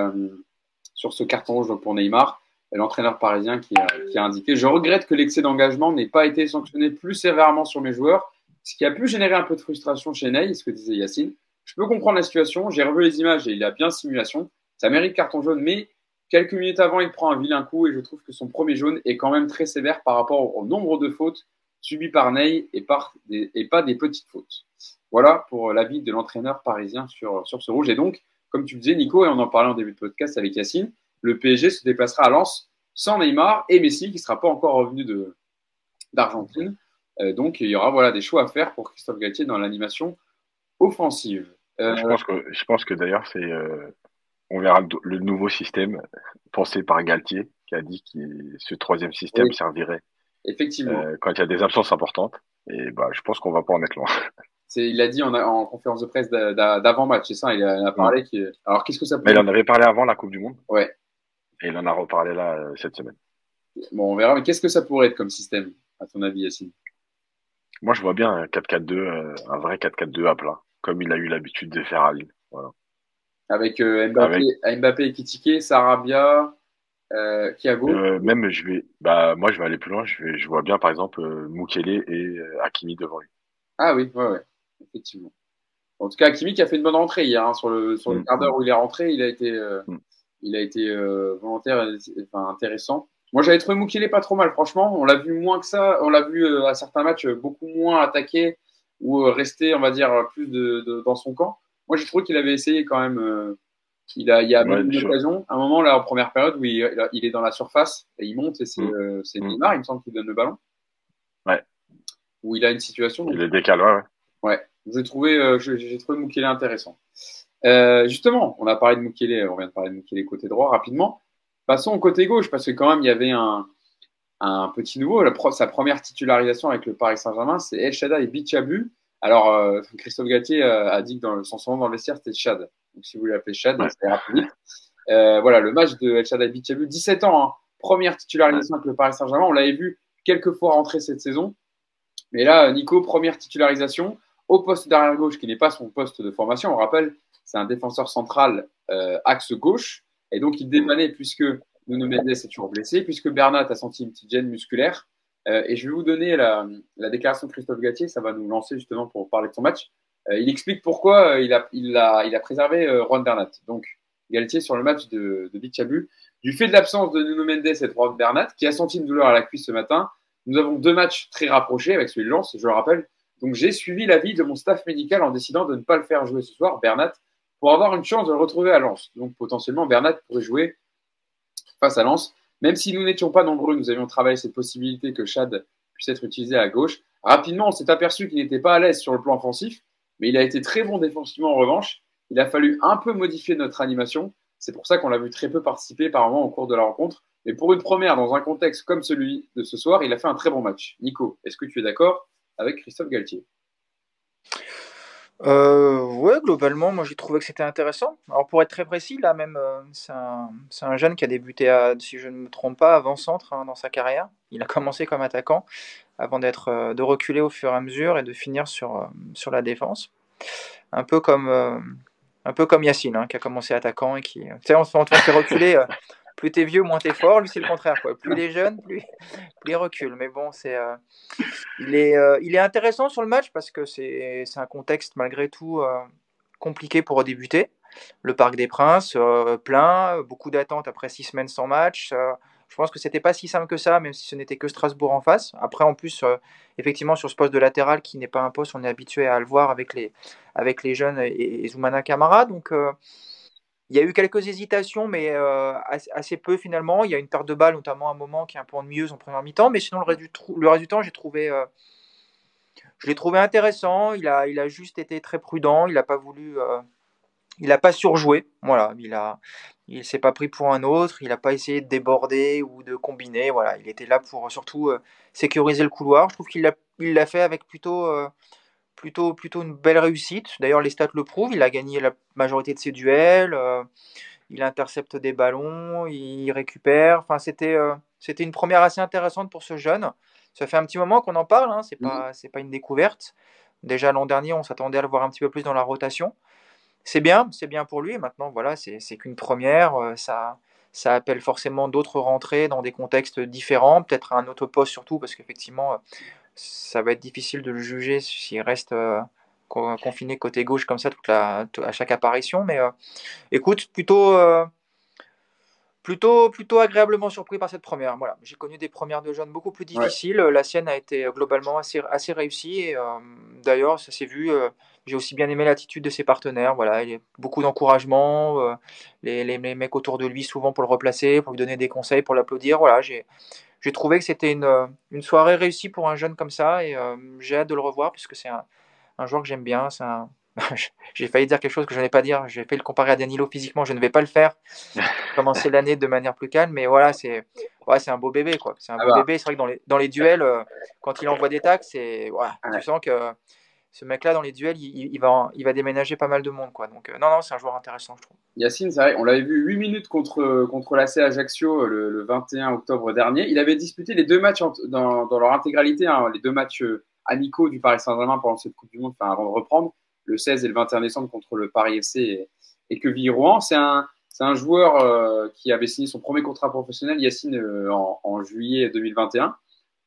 sur ce carton rouge pour Neymar, l'entraîneur parisien qui a, indiqué Je regrette que l'excès d'engagement n'ait pas été sanctionné plus sévèrement sur mes joueurs, ce qui a pu générer un peu de frustration chez Ney, ce que disait Yacine. Je peux comprendre la situation, j'ai revu les images et il a bien simulation. Ça mérite carton jaune, mais quelques minutes avant, il prend un vilain coup et je trouve que son premier jaune est quand même très sévère par rapport au nombre de fautes subies par Ney et, pas des petites fautes. Voilà pour l'avis de l'entraîneur parisien sur, sur ce rouge. Et donc, comme tu disais, Nico, et on en parlait en début de podcast avec Yacine, le PSG se déplacera à Lens sans Neymar et Messi qui ne sera pas encore revenu d'Argentine. Euh, donc il y aura voilà, des choix à faire pour Christophe Galtier dans l'animation offensive. Euh, je pense que, je pense que d'ailleurs, c'est, euh, on verra le, nouveau système pensé par Galtier qui a dit que ce troisième système servirait Effectivement. quand il y a des absences importantes. Et bah, je pense qu'on va pas en être loin. il a dit en, en conférence de presse d'avant-match, c'est ça Il a, parlé. Qui, alors, qu'est-ce que ça peut Mais il en avait parlé avant la Coupe du Monde. Ouais. Et il en a reparlé là euh, cette semaine. Bon, on verra. Mais qu'est-ce que ça pourrait être comme système à ton avis, Yacine? Moi, je vois bien un 4-4-2, un vrai 4-4-2 à plat, comme il a eu l'habitude de faire à Lille. Voilà. Avec Mbappé, Mbappé et Kitike, Sarabia, euh, euh, Même, je vais, bah, moi, je vais aller plus loin. Je, vais, je vois bien, par exemple, euh, Mukele et Hakimi devant lui. Ah oui, ouais, ouais, effectivement. En tout cas, Hakimi qui a fait une bonne rentrée hier hein, sur le sur le mm. quart d'heure où il est rentré, il a été mm. Il a été volontaire, enfin intéressant. Moi, j'avais trouvé Mukele pas trop mal, franchement. On l'a vu moins que ça. On l'a vu à certains matchs beaucoup moins attaqué ou rester, on va dire, plus de, de dans son camp. Moi, j'ai trouvé qu'il avait essayé quand même il a, il y a même une occasion, un moment là en première période où il, il, est dans la surface et il monte et c'est mm. euh, mm. Neymar, il me semble, qui donne le ballon. Ouais. Où il a une situation. Il est décalé, ouais. Ouais. J'ai trouvé, euh, j'ai trouvé Mukele intéressant. Euh, justement, on a parlé de Mukele, on vient de parler de Mukele côté droit rapidement. Passons au côté gauche parce que quand même il y avait un, un petit nouveau. La sa première titularisation avec le Paris Saint-Germain, c'est El Shaddai et Bichabu. Alors, euh, Christophe Gatier a dit que dans le, son nom dans le vestiaire, c'était Chad. Donc, si vous voulez l'appeler Chad, ouais. ça ira plus vite. Euh, voilà, le match de El Shaddai Bichabu, 17 ans, hein, première titularisation avec le Paris Saint-Germain. On l'avait vu quelques fois rentrer cette saison. Mais là, Nico, première titularisation au poste d'arrière gauche, qui n'est pas son poste de formation. On rappelle, c'est un défenseur central euh, axe gauche. Et donc, il dépannait puisque Nuno Mendes est toujours blessé, puisque Bernat a senti une petite gêne musculaire. Euh, et je vais vous donner la, déclaration de Christophe Gatier, ça va nous lancer justement pour parler de son match. Euh, il explique pourquoi il, a, il, a, il a préservé Juan Bernat. Donc, Galtier sur le match de, de Bichabu. Du fait de l'absence de Nuno Mendes et de Juan Bernat, qui a senti une douleur à la cuisse ce matin, nous avons deux matchs très rapprochés avec celui de Lens, je le rappelle. Donc, j'ai suivi l'avis de mon staff médical en décidant de ne pas le faire jouer ce soir, Bernat, pour avoir une chance de le retrouver à Lens. Donc, potentiellement, Bernat pourrait jouer face à Lens. Même si nous n'étions pas nombreux, nous avions travaillé cette possibilité que Chad puisse être utilisé à gauche. Rapidement, on s'est aperçu qu'il n'était pas à l'aise sur le plan offensif, mais il a été très bon défensivement en revanche. Il a fallu un peu modifier notre animation. C'est pour ça qu'on l'a vu très peu participer par au cours de la rencontre. Mais pour une première, dans un contexte comme celui de ce soir, il a fait un très bon match. Nico, est-ce que tu es d'accord? Avec Christophe Galtier euh, ouais, globalement, moi j'ai trouvé que c'était intéressant. Alors pour être très précis, là même, euh, c'est un, jeune qui a débuté, si je ne me trompe pas, avant-centre hein, dans sa carrière. Il a commencé comme attaquant avant d'être, euh, de reculer au fur et à mesure et de finir sur, euh, sur la défense. Un peu comme, un peu comme Yacine, hein, qui a commencé attaquant et qui, tu sais, on, on fait reculer plus t'es vieux, moins t'es fort. Lui, c'est le contraire. Plus il est jeune, plus, plus il recule. Mais bon, c'est, euh, il, est, euh, il est intéressant sur le match parce que c'est, c'est un contexte malgré tout euh, compliqué pour débuter. Le Parc des Princes, plein, beaucoup d'attentes après six semaines sans match. je pense que c'était pas si simple que ça, même si ce n'était que Strasbourg en face. Après, en plus, effectivement, sur ce poste de latéral qui n'est pas un poste, on est habitué à le voir avec les, avec les jeunes et, et Zoumana Camara. Donc, il y a eu quelques hésitations, mais assez, peu finalement. Il y a une perte de balle, notamment un moment qui est un peu ennuyeuse en première mi-temps. Mais sinon, le reste du, temps, j'ai trouvé, je l'ai trouvé intéressant. Il a, il juste été très prudent. Il n'a pas voulu, il n'a pas surjoué. Voilà, il a, il s'est pas pris pour un autre. Il n'a pas essayé de déborder ou de combiner. Voilà, il était là pour surtout sécuriser le couloir. Je trouve qu'il l'a, il l'a fait avec plutôt plutôt, plutôt une belle réussite. D'ailleurs, les stats le prouvent. Il a gagné la majorité de ses duels. Euh, il intercepte des ballons. Il récupère. Enfin, c'était, euh, c'était une première assez intéressante pour ce jeune. Ça fait un petit moment qu'on en parle. Hein. C'est pas, mhm. c'est pas une découverte. Déjà l'an dernier, on s'attendait à le voir un petit peu plus dans la rotation. C'est bien, c'est bien pour lui. Maintenant, voilà, c'est, c'est qu'une première. Euh, ça, ça appelle forcément d'autres rentrées dans des contextes différents, peut-être un autre poste surtout, parce qu'effectivement, ça va être difficile de le juger s'il reste euh, confiné côté gauche comme ça toute la, à chaque apparition. Mais euh, écoute, plutôt, euh, plutôt, plutôt agréablement surpris par cette première. Voilà, j'ai connu des premières de jeunes beaucoup plus difficiles. La sienne a été globalement assez, assez réussie. Et d'ailleurs, ça s'est vu. j'ai aussi bien aimé l'attitude de ses partenaires. Voilà, il y a beaucoup d'encouragement. Les, les, les, mecs autour de lui, souvent pour le replacer, pour lui donner des conseils, pour l'applaudir. Voilà, j'ai j'ai trouvé que c'était une, euh, une, soirée réussie pour un jeune comme ça et euh, j'ai hâte de le revoir puisque c'est un, un, joueur que j'aime bien. Un... j'ai failli dire quelque chose que je n'allais pas dire. J'ai fait le comparer à Danilo physiquement, je ne vais pas le faire. Commencer l'année de manière plus calme, mais voilà, c'est ouais, c'est un beau bébé quoi. C'est un ah beau bah. bébé. C'est vrai que dans les, dans les duels, euh, quand il envoie des tacs, c'est ouais, tu sens que ce mec-là, dans les duels, il, va, déménager pas mal de monde. Quoi. Donc, non, non, c'est un joueur intéressant, je trouve. Yacine, c'est vrai, on l'avait vu 8 minutes contre, contre l'AC Ajaccio le, 21 octobre dernier. Il avait disputé les deux matchs dans, leur intégralité, hein, les deux matchs amicaux du Paris Saint-Germain pendant cette Coupe du Monde, enfin, avant de reprendre, le 16 et le 21 décembre contre le Paris FC et, et Quevilly-Rouen. C'est un, joueur euh, qui avait signé son premier contrat professionnel, Yacine, euh, en, juillet 2021,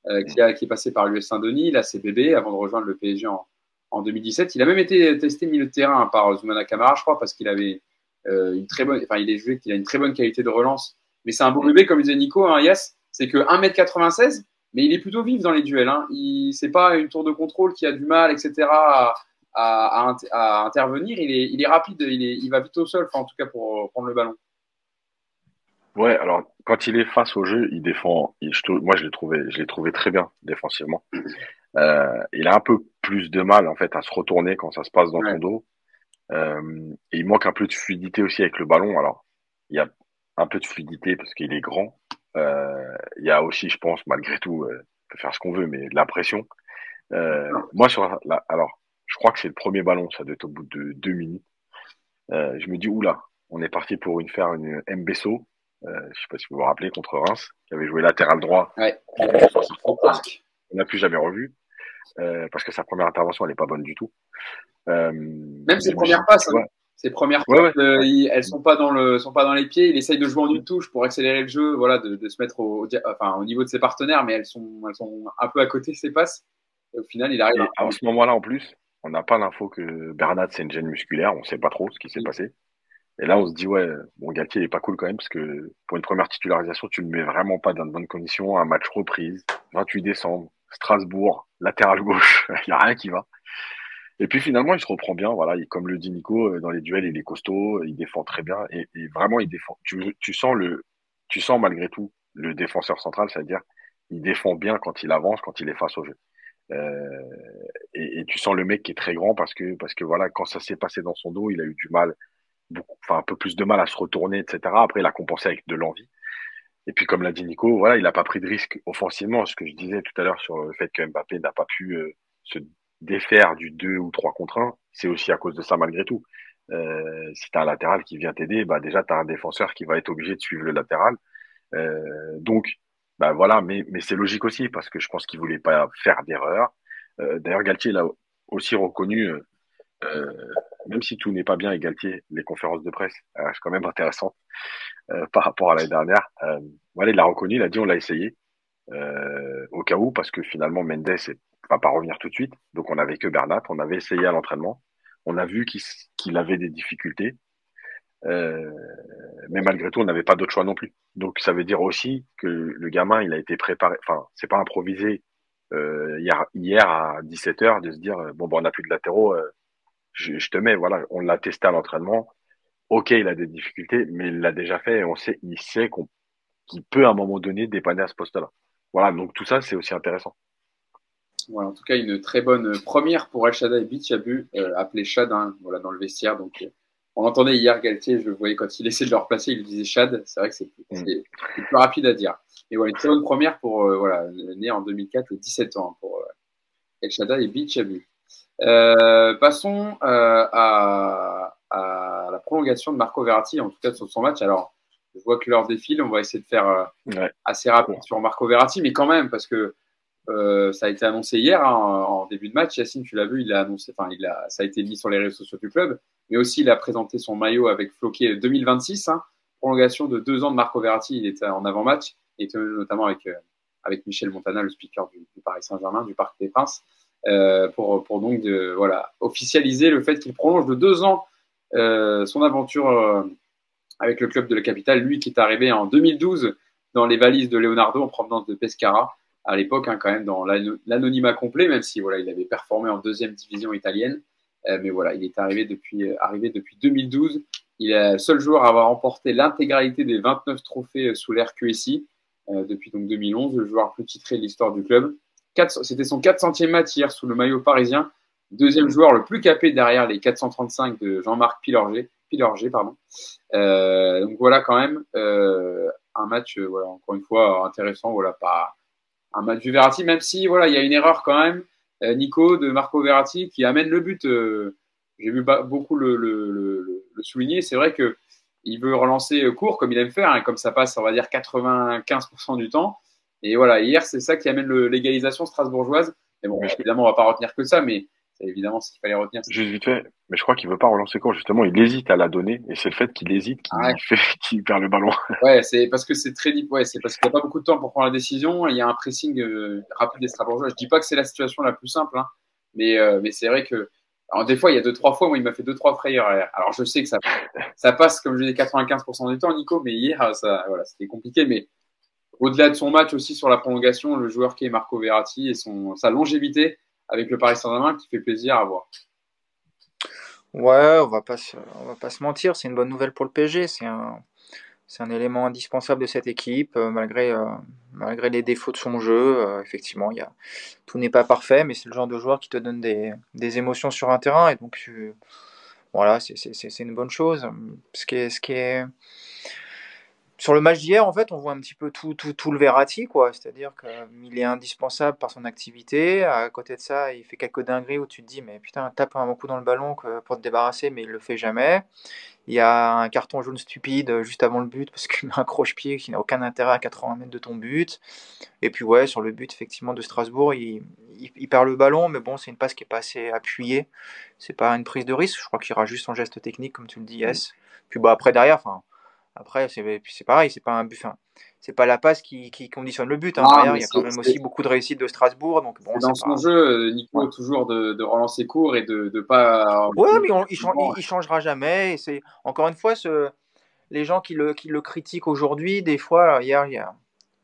euh, qui, a, qui, est passé par l'US Saint-Denis, la CBB, avant de rejoindre le PSG en, en 2017. Il a même été testé milieu de terrain par Zoumana Camara, je crois, parce qu'il avait une très bonne, enfin, il est joué qu'il a une très bonne qualité de relance. Mais c'est un beau bébé, comme disait Nico, hein, Yass, c'est que 1m96, mais il est plutôt vif dans les duels. Hein. Il, c'est pas une tour de contrôle qui a du mal, etc., à, à, à, intervenir. Il est, il est rapide, il, est, il, va vite au sol, en tout cas pour prendre le ballon. Ouais, alors quand il est face au jeu, il défend. je, moi, je l'ai trouvé, je l'ai trouvé très bien défensivement. Euh, il a un peu plus de mal en fait à se retourner quand ça se passe dans son dos. Euh, et il manque un peu de fluidité aussi avec le ballon. Alors, il y a un peu de fluidité parce qu'il est grand. Euh, il y a aussi, je pense, malgré tout, euh, peut faire ce qu'on veut, mais la pression. Euh, moi, sur la, alors, je crois que c'est le premier ballon, ça doit être au bout de deux minutes. Euh, je me dis, oula, on est parti pour une, faire une. Euh, je sais pas si vous vous rappelez, contre Reims, qui avait joué latéral droit. Ouais. On n'a plus jamais revu. Euh, parce que sa première intervention, elle n'est pas bonne du tout. Euh, Même ses premières passes, hein. ses premières passes, euh, elles sont pas dans le, sont pas dans les pieds. Il essaye de jouer en une touche pour accélérer le jeu, voilà, de, de se mettre au, enfin, au niveau de ses partenaires, mais elles sont, elles sont un peu à côté ses passes. Et au final, il arrive. à... ce moment-là, en plus, on n'a pas l'info que Bernat c'est une gêne musculaire, on sait pas trop ce qui s'est passé. Et là, on se dit ouais, bon Galtier il est pas cool quand même parce que pour une première titularisation, tu le mets vraiment pas dans de bonnes conditions. Un match reprise, 28 décembre, Strasbourg, latéral gauche, il y a rien qui va. Et puis finalement, il se reprend bien. Voilà, il, comme le dit Nico, euh, dans les duels, il est costaud, il défend très bien et, vraiment il défend. Tu, sens le, tu sens malgré tout le défenseur central, c'est-à-dire il défend bien quand il avance, quand il est face au jeu. Euh, et, et, tu sens le mec qui est très grand parce que parce que voilà quand ça s'est passé dans son dos, il a eu du mal, beaucoup, enfin un peu plus de mal à se retourner, etc. Après, il a compensé avec de l'envie. Et puis comme l'a dit Nico, voilà, il n'a pas pris de risque offensivement. Ce que je disais tout à l'heure sur le fait que Mbappé n'a pas pu euh, se défaire du 2 ou 3 contre 1, c'est aussi à cause de ça malgré tout. Euh, si tu as un latéral qui vient t'aider, bah déjà tu as un défenseur qui va être obligé de suivre le latéral. Euh, donc bah voilà, mais, mais c'est logique aussi parce que je pense qu'il voulait pas faire d'erreur. Euh, D'ailleurs, Galtier l'a aussi reconnu, euh, euh, même si tout n'est pas bien avec Galtier, les conférences de presse restent quand même intéressantes par rapport à l'année dernière. voilà, il l'a reconnu, il a dit on l'a essayé au cas où parce que finalement Mendes va pas revenir tout de suite. Donc on avait que Bernat, on avait essayé à l'entraînement, on a vu qu'il avait des difficultés. Euh, mais malgré tout, on n'avait pas d'autre choix non plus. Donc ça veut dire aussi que le gamin, il a été préparé. Enfin, c'est pas improvisé euh, hier, hier à 17 h de se dire bon, bon on n'a plus de latéraux, euh, je, je, te mets. Voilà, on l'a testé à l'entraînement. Ok, il a des difficultés, mais il l'a déjà fait et on sait, il sait qu'on qu'il peut à un moment donné dépanner à ce poste-là. Voilà, donc tout ça, c'est aussi intéressant. Voilà, en tout cas, une très bonne première pour El Shaddai Bichabu, euh, appelé Chad, hein, voilà, dans le vestiaire. Donc, on entendait hier Galtier, je le voyais quand il essayait de le replacer, il disait Chad. C'est vrai que c'est plus, mm. plus, rapide à dire. Et voilà, une très bonne première pour, euh, voilà, né en 2004, 17 ans pour euh, El Shaddai et Bichabu. Euh, passons euh, à, à, la prolongation de Marco Verratti, en tout cas sur son match. Alors, je vois que l'heure défile, on va essayer de faire euh, assez rapide sur Marco Verratti, mais quand même, parce que euh, ça a été annoncé hier hein, en, début de match. Yacine, tu l'as vu, il a annoncé, enfin, il a, ça a été mis sur les réseaux sociaux du club, mais aussi il a présenté son maillot avec Floquet 2026, hein, prolongation de deux ans de Marco Verratti. Il était en avant-match, et notamment avec euh, avec Michel Montana, le speaker du, du Paris Saint-Germain, du Parc des Princes, euh, pour pour donc de, voilà officialiser le fait qu'il prolonge de deux ans son aventure euh, avec le club de la capitale. Lui qui est arrivé en 2012 dans les valises de Leonardo en provenance de Pescara à l'époque, hein, quand même, dans l'anonymat complet, même si voilà, il avait performé en deuxième division italienne. Euh, mais voilà, il est arrivé depuis, euh, arrivé depuis 2012. Il est le seul joueur à avoir remporté l'intégralité des 29 trophées euh, sous l'ère QSI depuis donc 2011, le joueur plus titré de l'histoire du club. C'était son 400e match hier sous le maillot parisien. Deuxième joueur le plus capé derrière les 435 de Jean-Marc Pilorget. Pilorget pardon. donc voilà quand même un match, voilà, encore une fois intéressant. Voilà, pas un match du Verratti, même si voilà, il y a une erreur quand même. Nico, de Marco Verratti, qui amène le but. J'ai vu beaucoup le, le, le, le souligner. C'est vrai que il veut relancer court comme il aime faire, hein, comme ça passe, on va dire 95% du temps. Et voilà, hier, c'est ça qui amène l'égalisation strasbourgeoise. Mais bon, évidemment, on va pas retenir que ça, mais c'est évidemment ce qu'il fallait retenir. Juste vite fait, mais je crois qu'il veut pas relancer court, justement, il hésite à la donner, et c'est le fait qu'il hésite qui fait qu'il perd le ballon. Ouais, c'est parce que c'est très ouais, c'est parce qu'il n'y a pas beaucoup de temps pour prendre la décision, il y a un pressing euh, rapide des strasbourgeois. Je dis pas que c'est la situation la plus simple, hein, mais, euh, mais c'est vrai que alors, des fois, il y a deux, trois fois, moi, il m'a fait deux, trois frayeurs. Alors, je sais que ça, ça passe, comme je dis, 95% du temps, Nico, mais hier, ça, voilà, c'était compliqué. Mais au-delà de son match aussi sur la prolongation, le joueur qui est Marco Verratti et son, sa longévité avec le Paris Saint-Germain qui fait plaisir à voir. Ouais, on va pas on va pas se mentir, c'est une bonne nouvelle pour le PSG. C'est un, c'est un élément indispensable de cette équipe, euh, malgré, euh, malgré les défauts de son jeu. Euh, effectivement, y a, tout n'est pas parfait, mais c'est le genre de joueur qui te donne des, des émotions sur un terrain. Et donc, voilà, c'est une bonne chose. Ce qui est, ce qui est, sur le match d'hier, en fait, on voit un petit peu tout, tout, tout le Verratti, quoi. C'est-à-dire qu'il est indispensable par son activité. À côté de ça, il fait quelques dingueries où tu te dis, mais putain, tape un coup dans le ballon pour te débarrasser, mais il le fait jamais. Il y a un carton jaune stupide juste avant le but parce qu'il met un croche-pied qui n'a aucun intérêt à 80 mètres de ton but. Et puis, ouais, sur le but, effectivement, de Strasbourg, il, il, perd le ballon, mais bon, c'est une passe qui est pas assez appuyée. C'est pas une prise de risque. Je crois qu'il aura juste son geste technique, comme tu le dis, yes. Puis, bah, après, derrière, enfin après, c'est pareil, c'est pas un but. c'est pas la passe qui, qui, conditionne le but. Hein. Derrière, il y a quand même aussi beaucoup de réussite de Strasbourg. Donc bon, dans son jeu, euh, Nico, toujours de, de, relancer court et de ne pas. Ouais, mais il, il, changera jamais. c'est encore une fois ce, les gens qui le, qui le critiquent aujourd'hui. Des fois, hier, il a,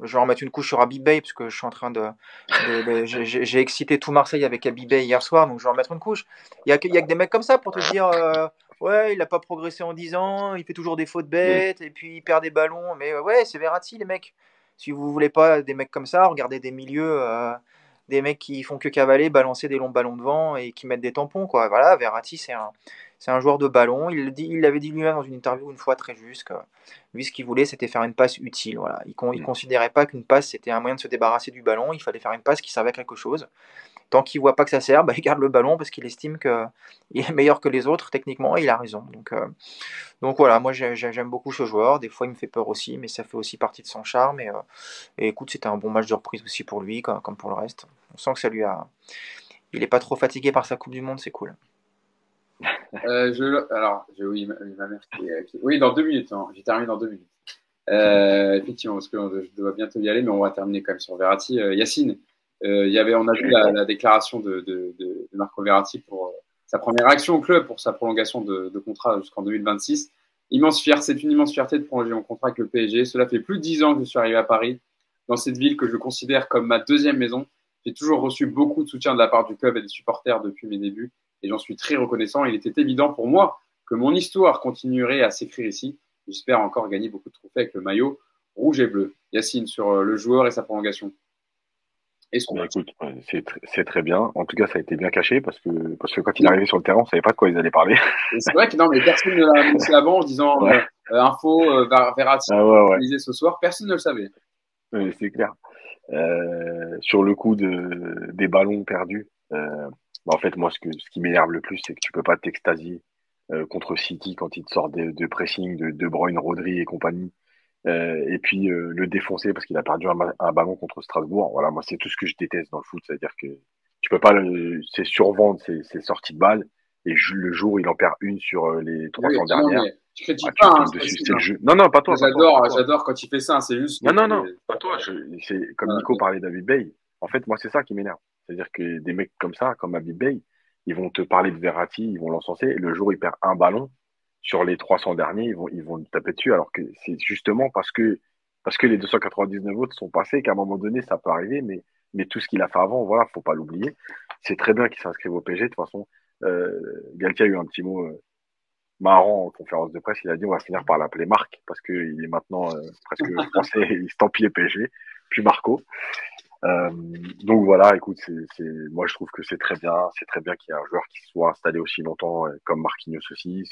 je vais remettre une couche sur Abibay parce que je suis en train de. J'ai excité tout Marseille avec Abibay hier soir, donc je vais remettre une couche. Il y a, que, y a que des mecs comme ça pour te dire. Euh, ouais, il n'a pas progressé en 10 ans, il fait toujours des fautes bêtes, et puis il perd des ballons. Mais ouais, c'est Verratti, les mecs. Si vous voulez pas des mecs comme ça, regardez des milieux, euh, des mecs qui font que cavaler, balancer des longs ballons devant et qui mettent des tampons. Quoi. Voilà, Verratti, c'est un, c'est un joueur de ballon. Il, l'avait dit lui-même dans une interview une fois très juste. Que lui, ce qu'il voulait, c'était faire une passe utile. Voilà. Il ne mm. considérait pas qu'une passe, c'était un moyen de se débarrasser du ballon. Il fallait faire une passe qui servait à quelque chose. Tant qu'il voit pas que ça sert, bah, il garde le ballon parce qu'il estime qu'il est meilleur que les autres techniquement et il a raison. Donc, euh, donc voilà, moi j'aime beaucoup ce joueur. Des fois il me fait peur aussi, mais ça fait aussi partie de son charme. Et, euh, écoute, c'était un bon match de reprise aussi pour lui, comme, pour le reste. On sent que ça lui a. Il est pas trop fatigué par sa Coupe du Monde, c'est cool. Euh, alors, oui, ma, mère Oui, dans deux minutes. Hein. J'ai terminé dans deux minutes. effectivement, parce que je dois bientôt y aller, mais on va terminer quand même sur Verratti. Yacine, euh, il y avait, on a vu la, la déclaration de, Marco Verratti pour euh, sa première action au club, pour sa prolongation de, contrat jusqu'en 2026. Immense fierté, c'est une immense fierté de prolonger mon contrat avec le PSG. Cela fait plus de dix ans que je suis arrivé à Paris, dans cette ville que je considère comme ma deuxième maison. J'ai toujours reçu beaucoup de soutien de la part du club et des supporters depuis mes débuts, et j'en suis très reconnaissant. Il était évident pour moi que mon histoire continuerait à s'écrire ici. J'espère encore gagner beaucoup de trophées avec le maillot rouge et bleu. Yacine, sur euh, le joueur et sa prolongation. Bah, c'est très bien. En tout cas, ça a été bien caché parce que, parce que quand il est arrivé sur le terrain, on savait pas de quoi ils allaient parler. C'est vrai que non, mais personne ne l'a annoncé avant en disant euh, euh, info euh, Verratti ah, ce soir. Personne ne le savait. c'est clair. Euh, sur le coup de, des ballons perdus, bah, en fait, moi, ce, que, ce qui m'énerve le plus, c'est que tu peux pas t'extasier contre City quand il te sort de, de pressing de De Bruyne, Rodri et compagnie. Euh, et puis euh, le défoncer parce qu'il a perdu un, ballon contre Strasbourg. Voilà, moi c'est tout ce que je déteste dans le foot, c'est-à-dire que tu peux pas, c'est survendre ses, sorties de balles et le jour où il en perd une sur euh, les 300 dernières. Non, je critique pas. Hein, le jeu. Non, non, pas toi. J'adore, j'adore quand il fait ça. C'est juste. Non, non, non, pas toi. C'est comme Nico parlait d'Abi Bay. En fait, moi c'est ça qui m'énerve. C'est-à-dire que des mecs comme ça, comme Abi Bay, ils vont te parler de Verratti, ils vont l'encenser. Le jour où il perd un ballon, sur les 300 derniers, ils vont, ils vont taper dessus, alors que c'est justement parce que, parce que les 299 autres sont passés qu'à un moment donné, ça peut arriver, mais, mais tout ce qu'il a fait avant, voilà, faut pas l'oublier. C'est très bien qu'il s'inscrive au PG. De toute façon, euh, Galtier a eu un petit mot euh, marrant en conférence de presse. Il a dit on va finir par l'appeler Marc parce qu'il est maintenant euh, presque français, il estampillé PG, puis Marco. Euh, donc voilà, écoute, c'est, moi je trouve que c'est très bien, c'est très bien qu'il y ait un joueur qui soit installé aussi longtemps, euh, comme Marquinhos aussi,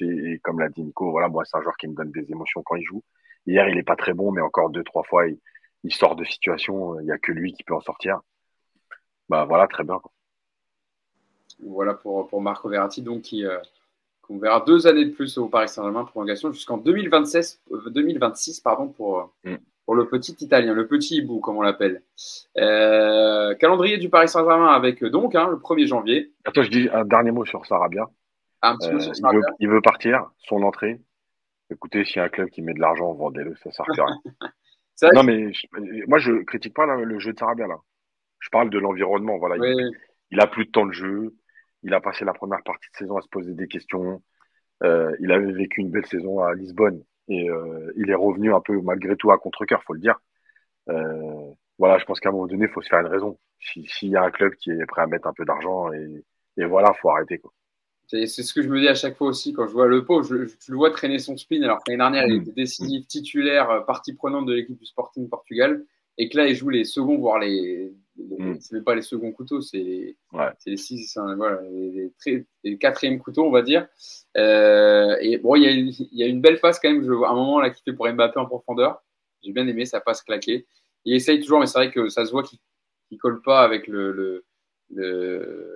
et, comme l'a dit Nico, voilà, moi c'est un joueur qui me donne des émotions quand il joue. Hier, il est pas très bon, mais encore deux, trois fois, il, sort de situation, il y a que lui qui peut en sortir. Bah voilà, très bien. Voilà pour, pour Marco Verratti, donc qui, euh, qu'on verra deux années de plus au Paris Saint-Germain, prolongation jusqu'en 2026, 2026 pardon, pour, mm. Pour le petit Italien, le petit hibou, comme on l'appelle. Euh, calendrier du Paris Saint-Germain avec donc hein, le 1er janvier. Attends, je dis un dernier mot sur Sarabia. Un petit mot sur il, veut, il veut partir, son entrée. Écoutez, s'il y a un club qui met de l'argent, vendez-le, ça sert à rien. non, mais moi, je critique pas le jeu de Sarabia, là. Je parle de l'environnement, voilà. Il, a plus de temps de jeu. Il a passé la première partie de saison à se poser des questions. Euh, il avait vécu une belle saison à Lisbonne et euh, il est revenu un peu malgré tout à contre-cœur, faut le dire. Euh, voilà, je pense qu'à un moment donné, il faut se faire une raison. S'il y a un club qui est prêt à mettre un peu d'argent et, et voilà, faut arrêter quoi. C'est ce que je me dis à chaque fois aussi quand je vois le pot. Je, je, le vois traîner son spin. Alors l'année dernière, il mm. était décisif, titulaire, partie prenante de l'équipe du Sporting Portugal. Et que là, il joue les seconds, voire les. Mm. C'est pas les seconds couteaux, c'est ouais. les six, voilà, les, les, les, quatrièmes couteaux, on va dire. Euh, et bon, il y, a une, il y a une belle passe quand même. Je vois un moment là qui fait pour Mbappé en profondeur. J'ai bien aimé sa passe claquée. Il essaye toujours, mais c'est vrai que ça se voit qu'il ne colle pas avec le, le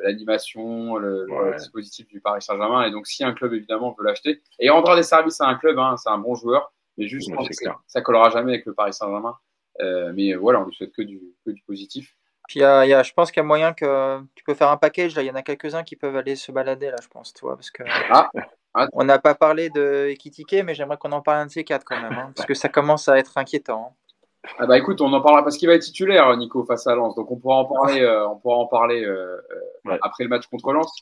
l'animation, le, le, dispositif du Paris Saint-Germain. Et donc, si un club, évidemment, veut l'acheter, et rendra des services à un club, hein, c'est un bon joueur, mais juste, ouais, ça collera jamais avec le Paris Saint-Germain. Euh, mais voilà, on lui souhaite que du, que du positif. Puis y a, y a, je pense qu'il y a moyen que tu peux faire un package. Là, il y en a quelques-uns qui peuvent aller se balader là, je pense, tu vois, parce que ah. Ah. on n'a pas parlé de Ekitike, mais j'aimerais qu'on en parle un de ces quatre quand même, hein, parce que ça commence à être inquiétant. Hein. Ah bah écoute, on en parlera parce qu'il va être titulaire, Nico, face à Lens. Donc on pourra en parler, euh, on pourra en parler euh, ouais. après le match contre Lens.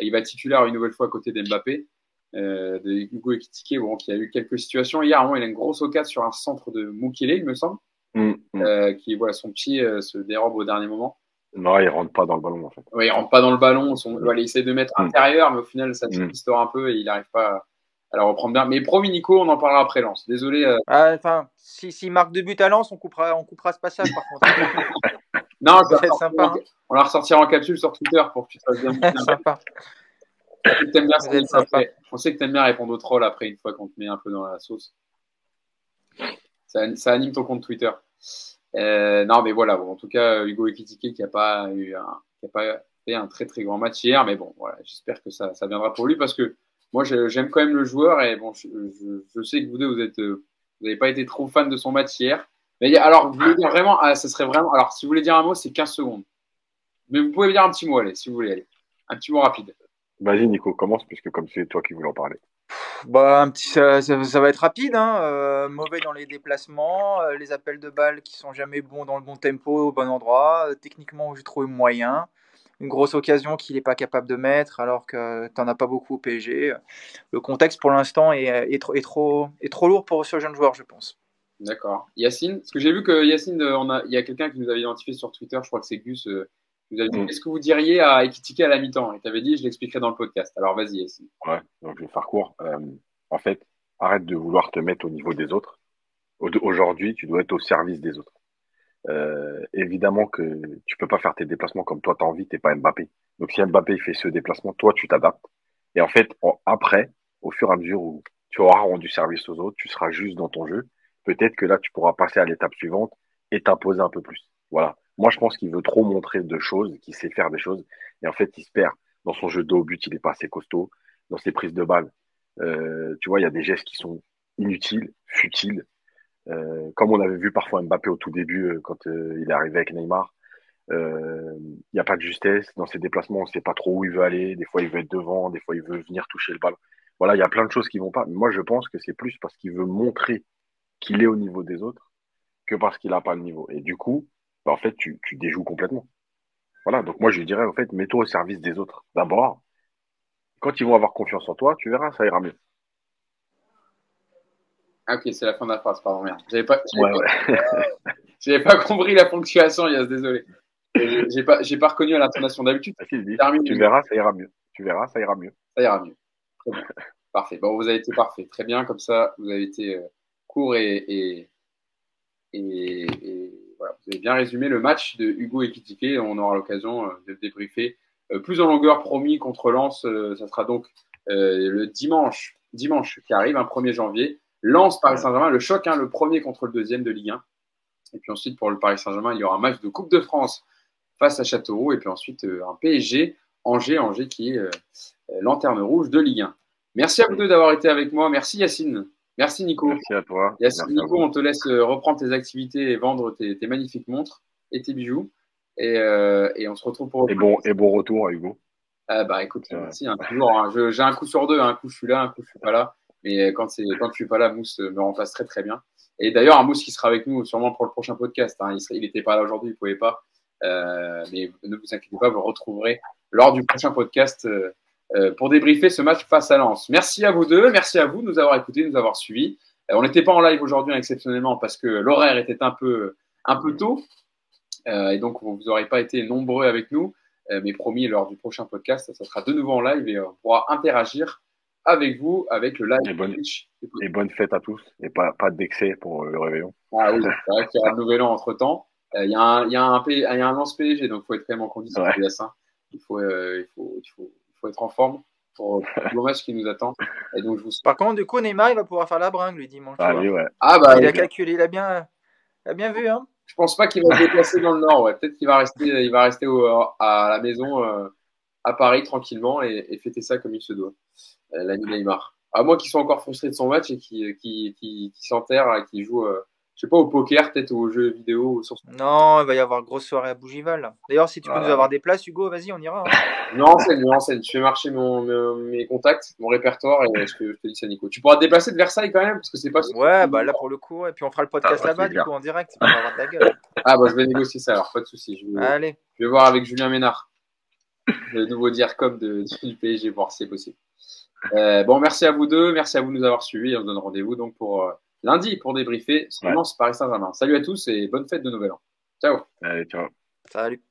Il va être titulaire une nouvelle fois à côté d'Mbappé, euh, de Hugo Ekitike, bon, qui a eu quelques situations. Hier, il a une grosse occasion sur un centre de Mukele, il me semble, mm, mm. Euh, qui voilà son pied euh, se dérobe au dernier moment. Non, il rentre pas dans le ballon en fait. Oui, il rentre pas dans le ballon. Son, mm. voilà, il essaie de mettre mm. intérieur, mais au final, ça se mm. un peu et il n'arrive pas. À à la reprendre bien. Mais promis, Nico, on en parlera après Lance. Désolé. Euh... Ah, enfin, si, si marque de but à Lance, on coupera, on coupera ce passage par contre. non, c'est sympa. Hein. On la ressortira en capsule sur Twitter pour que tu fasses bien. sympa. Bien sympa. On sait que t'aimes bien répondre aux trolls après, une fois qu'on te met un peu dans la sauce. Ça, anime ton compte Twitter. Euh, non, mais voilà. En tout cas, Hugo Ekitike qui n'a pas eu un, a pas fait un très très grand match hier, mais bon, voilà, j'espère que ça, viendra pour lui parce que moi, j'aime quand même le joueur et bon, je, sais que vous deux, vous n'avez pas été trop fan de son match hier. Mais alors, vous voulez dire vraiment, ah, serait vraiment. Alors, si vous voulez dire un mot, c'est 15 secondes. Mais vous pouvez dire un petit mot, allez, si vous voulez. Un petit mot rapide. Vas-y, Nico, commence, puisque comme c'est toi qui voulais en parler. Bah, un petit, ça, ça, va être rapide. Hein. Euh, mauvais dans les déplacements, euh, les appels de balles qui sont jamais bons dans le bon tempo, au bon endroit. Euh, techniquement, j'ai trouvé moyen une grosse occasion qu'il n'est pas capable de mettre alors que tu n'en as pas beaucoup au PSG. Le contexte pour l'instant est, est, trop, est, trop, est trop lourd pour ce jeune joueur, je pense. D'accord. Yacine, parce que j'ai vu que Yacine, euh, il y a quelqu'un qui nous avait identifié sur Twitter, je crois que c'est Gus, vous avez dit, mm. ce que vous diriez à Ekitike à la mi-temps? Et tu avais dit, je l'expliquerai dans le podcast. Alors vas-y, Yacine. Ouais, donc je vais faire court. Euh, en fait, arrête de vouloir te mettre au niveau des autres. Aujourd'hui, tu dois être au service des autres. Euh, évidemment que tu peux pas faire tes déplacements comme toi t'as envie, t'es pas Mbappé. Donc si Mbappé fait ce déplacement, toi tu t'adaptes. Et en fait, après, au fur et à mesure où tu auras rendu service aux autres, tu seras juste dans ton jeu. Peut-être que là tu pourras passer à l'étape suivante et t'imposer un peu plus. Voilà. Moi je pense qu'il veut trop montrer de choses, qu'il sait faire des choses. Et en fait, il se perd dans son jeu de but, il est pas assez costaud. Dans ses prises de balles, euh, tu vois, il y a des gestes qui sont inutiles, futiles. Euh, comme on avait vu parfois Mbappé au tout début euh, quand il est arrivé avec Neymar. Il n'y a pas de justesse dans ses déplacements, on ne sait pas trop où il veut aller. Des fois, il veut être devant, des fois, il veut venir toucher le ballon. Voilà, il y a plein de choses qui vont pas. Mais moi, je pense que c'est plus parce qu'il veut montrer qu'il est au niveau des autres que parce qu'il n'a pas le niveau. Et du coup, bah, en fait, tu, tu déjoues complètement. Voilà, donc moi, je lui dirais, en fait, mets-toi au service des autres. D'abord, quand ils vont avoir confiance en toi, tu verras, ça ira mieux. Ah, ok, c'est la fin de la phrase, pardon, merde. J'avais pas, ouais, ouais. pas compris la ponctuation, Yas, désolé. J'ai pas, pas reconnu à l'intonation d'habitude. Ah, tu verras, ça ira mieux. Tu verras, ça ira mieux. Ça ira mieux. Très bien. parfait. Bon, vous avez été parfait. Très bien, comme ça, vous avez été euh, court et, et, et, vous avez bien résumé le match de Hugo Ekitike. On aura l'occasion euh, de débriefer euh, plus en longueur promis contre Lens. Euh, ça sera donc le dimanche, dimanche qui arrive, un 1er janvier. Lance Paris Saint-Germain, le choc, hein, le premier contre le deuxième de Ligue 1. Et puis ensuite, pour le Paris Saint-Germain, il y aura un match de Coupe de France face à Châteauroux. Et puis ensuite, un PSG, Angers, Angers qui est lanterne rouge de Ligue 1. Merci à vous deux d'avoir été avec moi. Merci Yacine. Merci Nico. Merci à toi. Nico, on te laisse reprendre tes activités et vendre tes, magnifiques montres et tes bijoux. Et, et, on se retrouve pour. Et bon, et bon retour, Hugo. Ah bah écoute, merci, hein, toujours. Hein. j'ai un coup sur deux, hein. un coup je suis là, un coup je suis pas là. Mais quand, quand je suis pas là, Mousse me remplace très très bien. Et d'ailleurs, un Mousse qui sera avec nous sûrement pour le prochain podcast. Il n'était pas là aujourd'hui, il pouvait pas. Euh, mais ne vous inquiétez pas, vous le retrouverez lors du prochain podcast euh, euh, pour débriefer ce match face à Lens. Merci à vous deux, merci à vous de nous avoir écoutés, de nous avoir suivis. on n'était pas en live aujourd'hui exceptionnellement parce que l'horaire était un peu, un peu tôt. et donc, vous n'aurez pas été nombreux avec nous. mais promis, lors du prochain podcast, ça sera de nouveau en live et on pourra interagir avec vous, avec le live. Et bonne, et bonne fête à tous. Et pas, pas d'excès pour le réveillon. Ah oui, c'est vrai qu'il y a un nouvel an entre temps. Euh, il y, a un, y, y a un lance PSG, donc il faut être quand même en condition. Ouais. Il, faut, euh, il, faut, il, faut, faut être en forme pour le match qui nous attend. Et donc, je vous... Par contre, du coup, Neymar, il va pouvoir faire la bringue lui dimanche. Ah, oui, ouais. ah, bah, il a calculé, il a bien, il a bien vu. Hein. Je pense pas qu'il va se déplacer dans le Nord. Ouais. Peut-être qu'il va rester, il va rester au, à la maison euh, à Paris tranquillement et, et, fêter ça comme il se doit. Euh, L'ami Neymar à moins qu'il soit encore frustré de son match et qu'il qui, qui, qui s'enterre et qu'il joue, euh, je sais pas, au poker, peut-être au jeu vidéo. Sur Non, il va y avoir grosse soirée à Bougival. D'ailleurs, si tu peux nous avoir des places, Hugo, vas-y, on ira. Hein. non, enseigne, non, enseigne. Je fais marcher mon, mes contacts, mon répertoire et je te, je te, dis ça, Nico. Tu pourras te déplacer de Versailles quand même parce que c'est pas. Ouais, bah là pour le coup, et puis on fera le podcast ah, là-bas, du coup, en direct. C'est pas avoir de la gueule. Ah, bah je vais négocier ça alors, pas de souci. Je vais, Allez. Je vais voir avec Julien Ménard, le nouveau DIRCOM de, du PSG, voir si c'est possible. Euh, bon, merci à vous deux, merci à vous de nous avoir suivis. On se donne rendez-vous donc pour euh, lundi pour débriefer ce ouais. Paris Saint-Germain. Salut à tous et bonne fête de Nouvel An. Ciao. Allez, ciao. Salut.